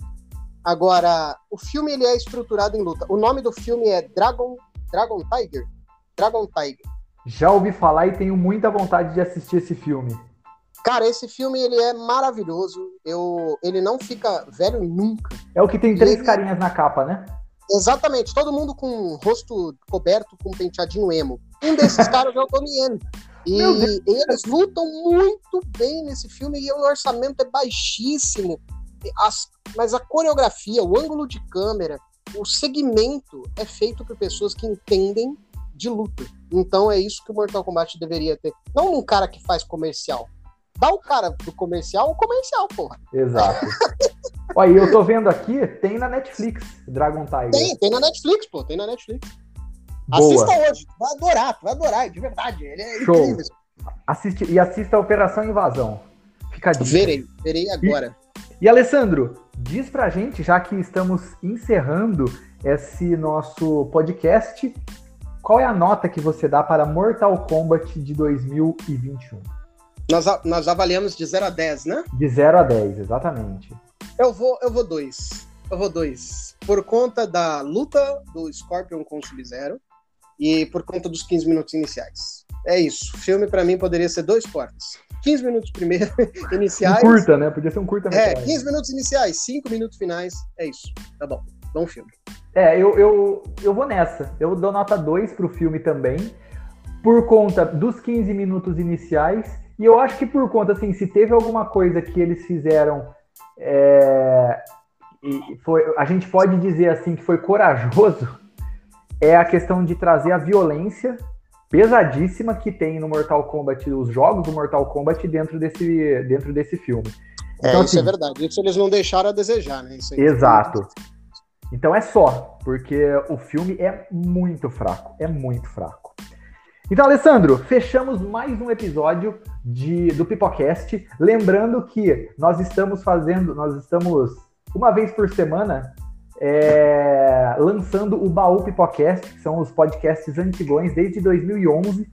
Agora, o filme ele é estruturado em luta. O nome do filme é Dragon, Dragon Tiger? Dragon Tiger. Já ouvi falar e tenho muita vontade de assistir esse filme. Cara, esse filme ele é maravilhoso. Eu, ele não fica velho nunca. É o que tem três ele... carinhas na capa, né? Exatamente, todo mundo com o rosto coberto com um penteadinho emo. Um desses caras é o Donnie E eles lutam muito bem nesse filme e o orçamento é baixíssimo. As, mas a coreografia, o ângulo de câmera, o segmento é feito por pessoas que entendem de luta. Então é isso que o Mortal Kombat deveria ter. Não um cara que faz comercial. Dá o cara do comercial o comercial, porra. Exato. Olha, eu tô vendo aqui, tem na Netflix, Dragon Tiger. Tem, tem na Netflix, pô, tem na Netflix. Boa. Assista hoje, vai adorar, vai adorar, de verdade. Ele é Show. incrível. Assiste, e assista a Operação Invasão. Fica a dica. Verei, verei agora. E, e Alessandro, diz pra gente, já que estamos encerrando esse nosso podcast, qual é a nota que você dá para Mortal Kombat de 2021? Nós, nós avaliamos de 0 a 10, né? De 0 a 10, exatamente. Eu vou, eu vou dois. Eu vou dois. Por conta da luta do Scorpion com o Sub-Zero e por conta dos 15 minutos iniciais. É isso. O filme, para mim, poderia ser dois cortes. 15 minutos primeiro, iniciais. Um curta, né? Podia ser um curta É, 15 minutos iniciais, 5 minutos finais. É isso. Tá bom. Bom filme. É, eu, eu, eu vou nessa. Eu dou nota 2 pro filme também. Por conta dos 15 minutos iniciais. E eu acho que por conta, assim, se teve alguma coisa que eles fizeram é, foi, a gente pode dizer assim que foi corajoso é a questão de trazer a violência pesadíssima que tem no Mortal Kombat, os jogos do Mortal Kombat dentro desse, dentro desse filme. É, então, é, isso assim, é verdade. Isso eles não deixaram a desejar, né? exato. Então é só, porque o filme é muito fraco, é muito fraco. Então, Alessandro, fechamos mais um episódio de, do Pipocast. Lembrando que nós estamos fazendo, nós estamos uma vez por semana é, lançando o Baú Pipocast, que são os podcasts antigões desde 2011.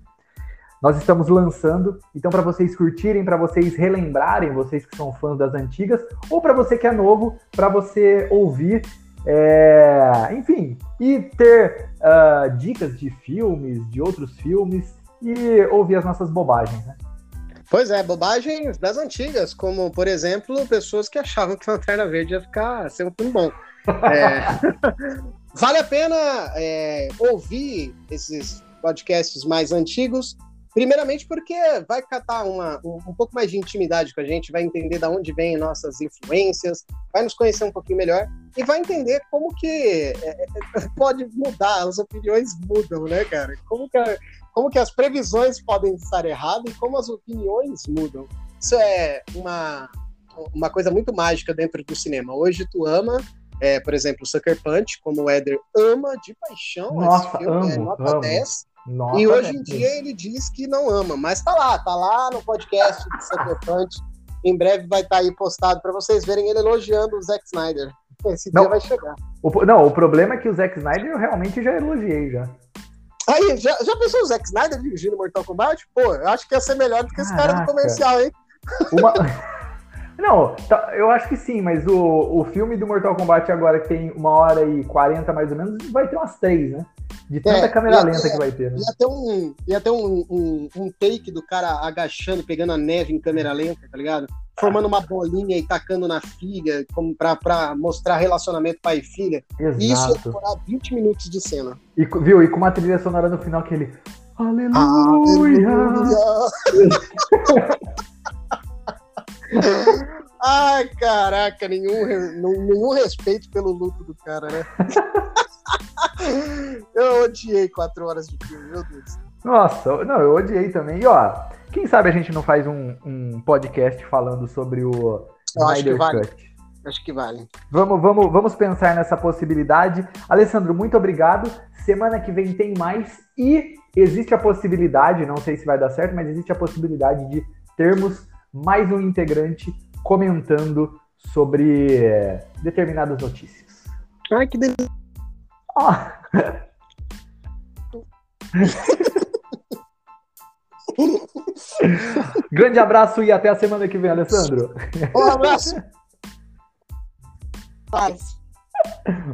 Nós estamos lançando, então para vocês curtirem, para vocês relembrarem, vocês que são fãs das antigas, ou para você que é novo, para você ouvir é, enfim, e ter uh, dicas de filmes, de outros filmes e ouvir as nossas bobagens, né? Pois é, bobagens das antigas, como, por exemplo, pessoas que achavam que Lanterna Verde ia ficar ser um filme bom. É... vale a pena é, ouvir esses podcasts mais antigos Primeiramente porque vai catar uma, um, um, pouco mais de intimidade com a gente, vai entender de onde vêm nossas influências, vai nos conhecer um pouquinho melhor e vai entender como que é, é pode mudar, as opiniões mudam, né, cara? Como que, como que as previsões podem estar erradas e como as opiniões mudam. Isso é uma, uma coisa muito mágica dentro do cinema. Hoje tu ama é, por exemplo, Sucker Punch, como o Éder ama de paixão Nossa, esse filme, é amo, é nota amo. 10. Nossa, e hoje em dia ele diz que não ama, mas tá lá, tá lá no podcast do Secretante. Em breve vai estar tá aí postado para vocês verem ele elogiando o Zack Snyder. Esse não, dia vai chegar. O, não, o problema é que o Zack Snyder eu realmente já elogiei já. Aí, já, já pensou o Zack Snyder dirigindo Mortal Kombat? Pô, eu acho que ia ser melhor do que Caraca. esse cara do comercial, hein? Uma, Não, tá, eu acho que sim, mas o, o filme do Mortal Kombat agora, que tem uma hora e quarenta mais ou menos, vai ter umas três, né? De tanta é, câmera lenta que vai ter. Né? Ia ter, um, ia ter um, um, um, take do cara agachando, pegando a neve em câmera lenta, tá ligado? Formando uma bolinha e tacando na filha, como pra, pra mostrar relacionamento pai e filha. Exato. E isso ia demorar 20 minutos de cena. E, viu? E com uma trilha sonora no final que ele. Aleluia! Aleluia! Ai, caraca, nenhum, nenhum respeito pelo luto do cara, né? eu odiei quatro horas de filme, meu Deus. Nossa, não, eu odiei também. E ó, quem sabe a gente não faz um, um podcast falando sobre o eu acho que vale. Cut. Acho que vale. Vamos, vamos, vamos pensar nessa possibilidade. Alessandro, muito obrigado. Semana que vem tem mais e existe a possibilidade, não sei se vai dar certo, mas existe a possibilidade de termos mais um integrante comentando sobre é, determinadas notícias. Ai, que delícia. Grande abraço e até a semana que vem, Alessandro. Um abraço.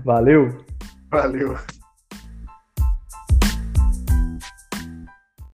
Valeu. Valeu.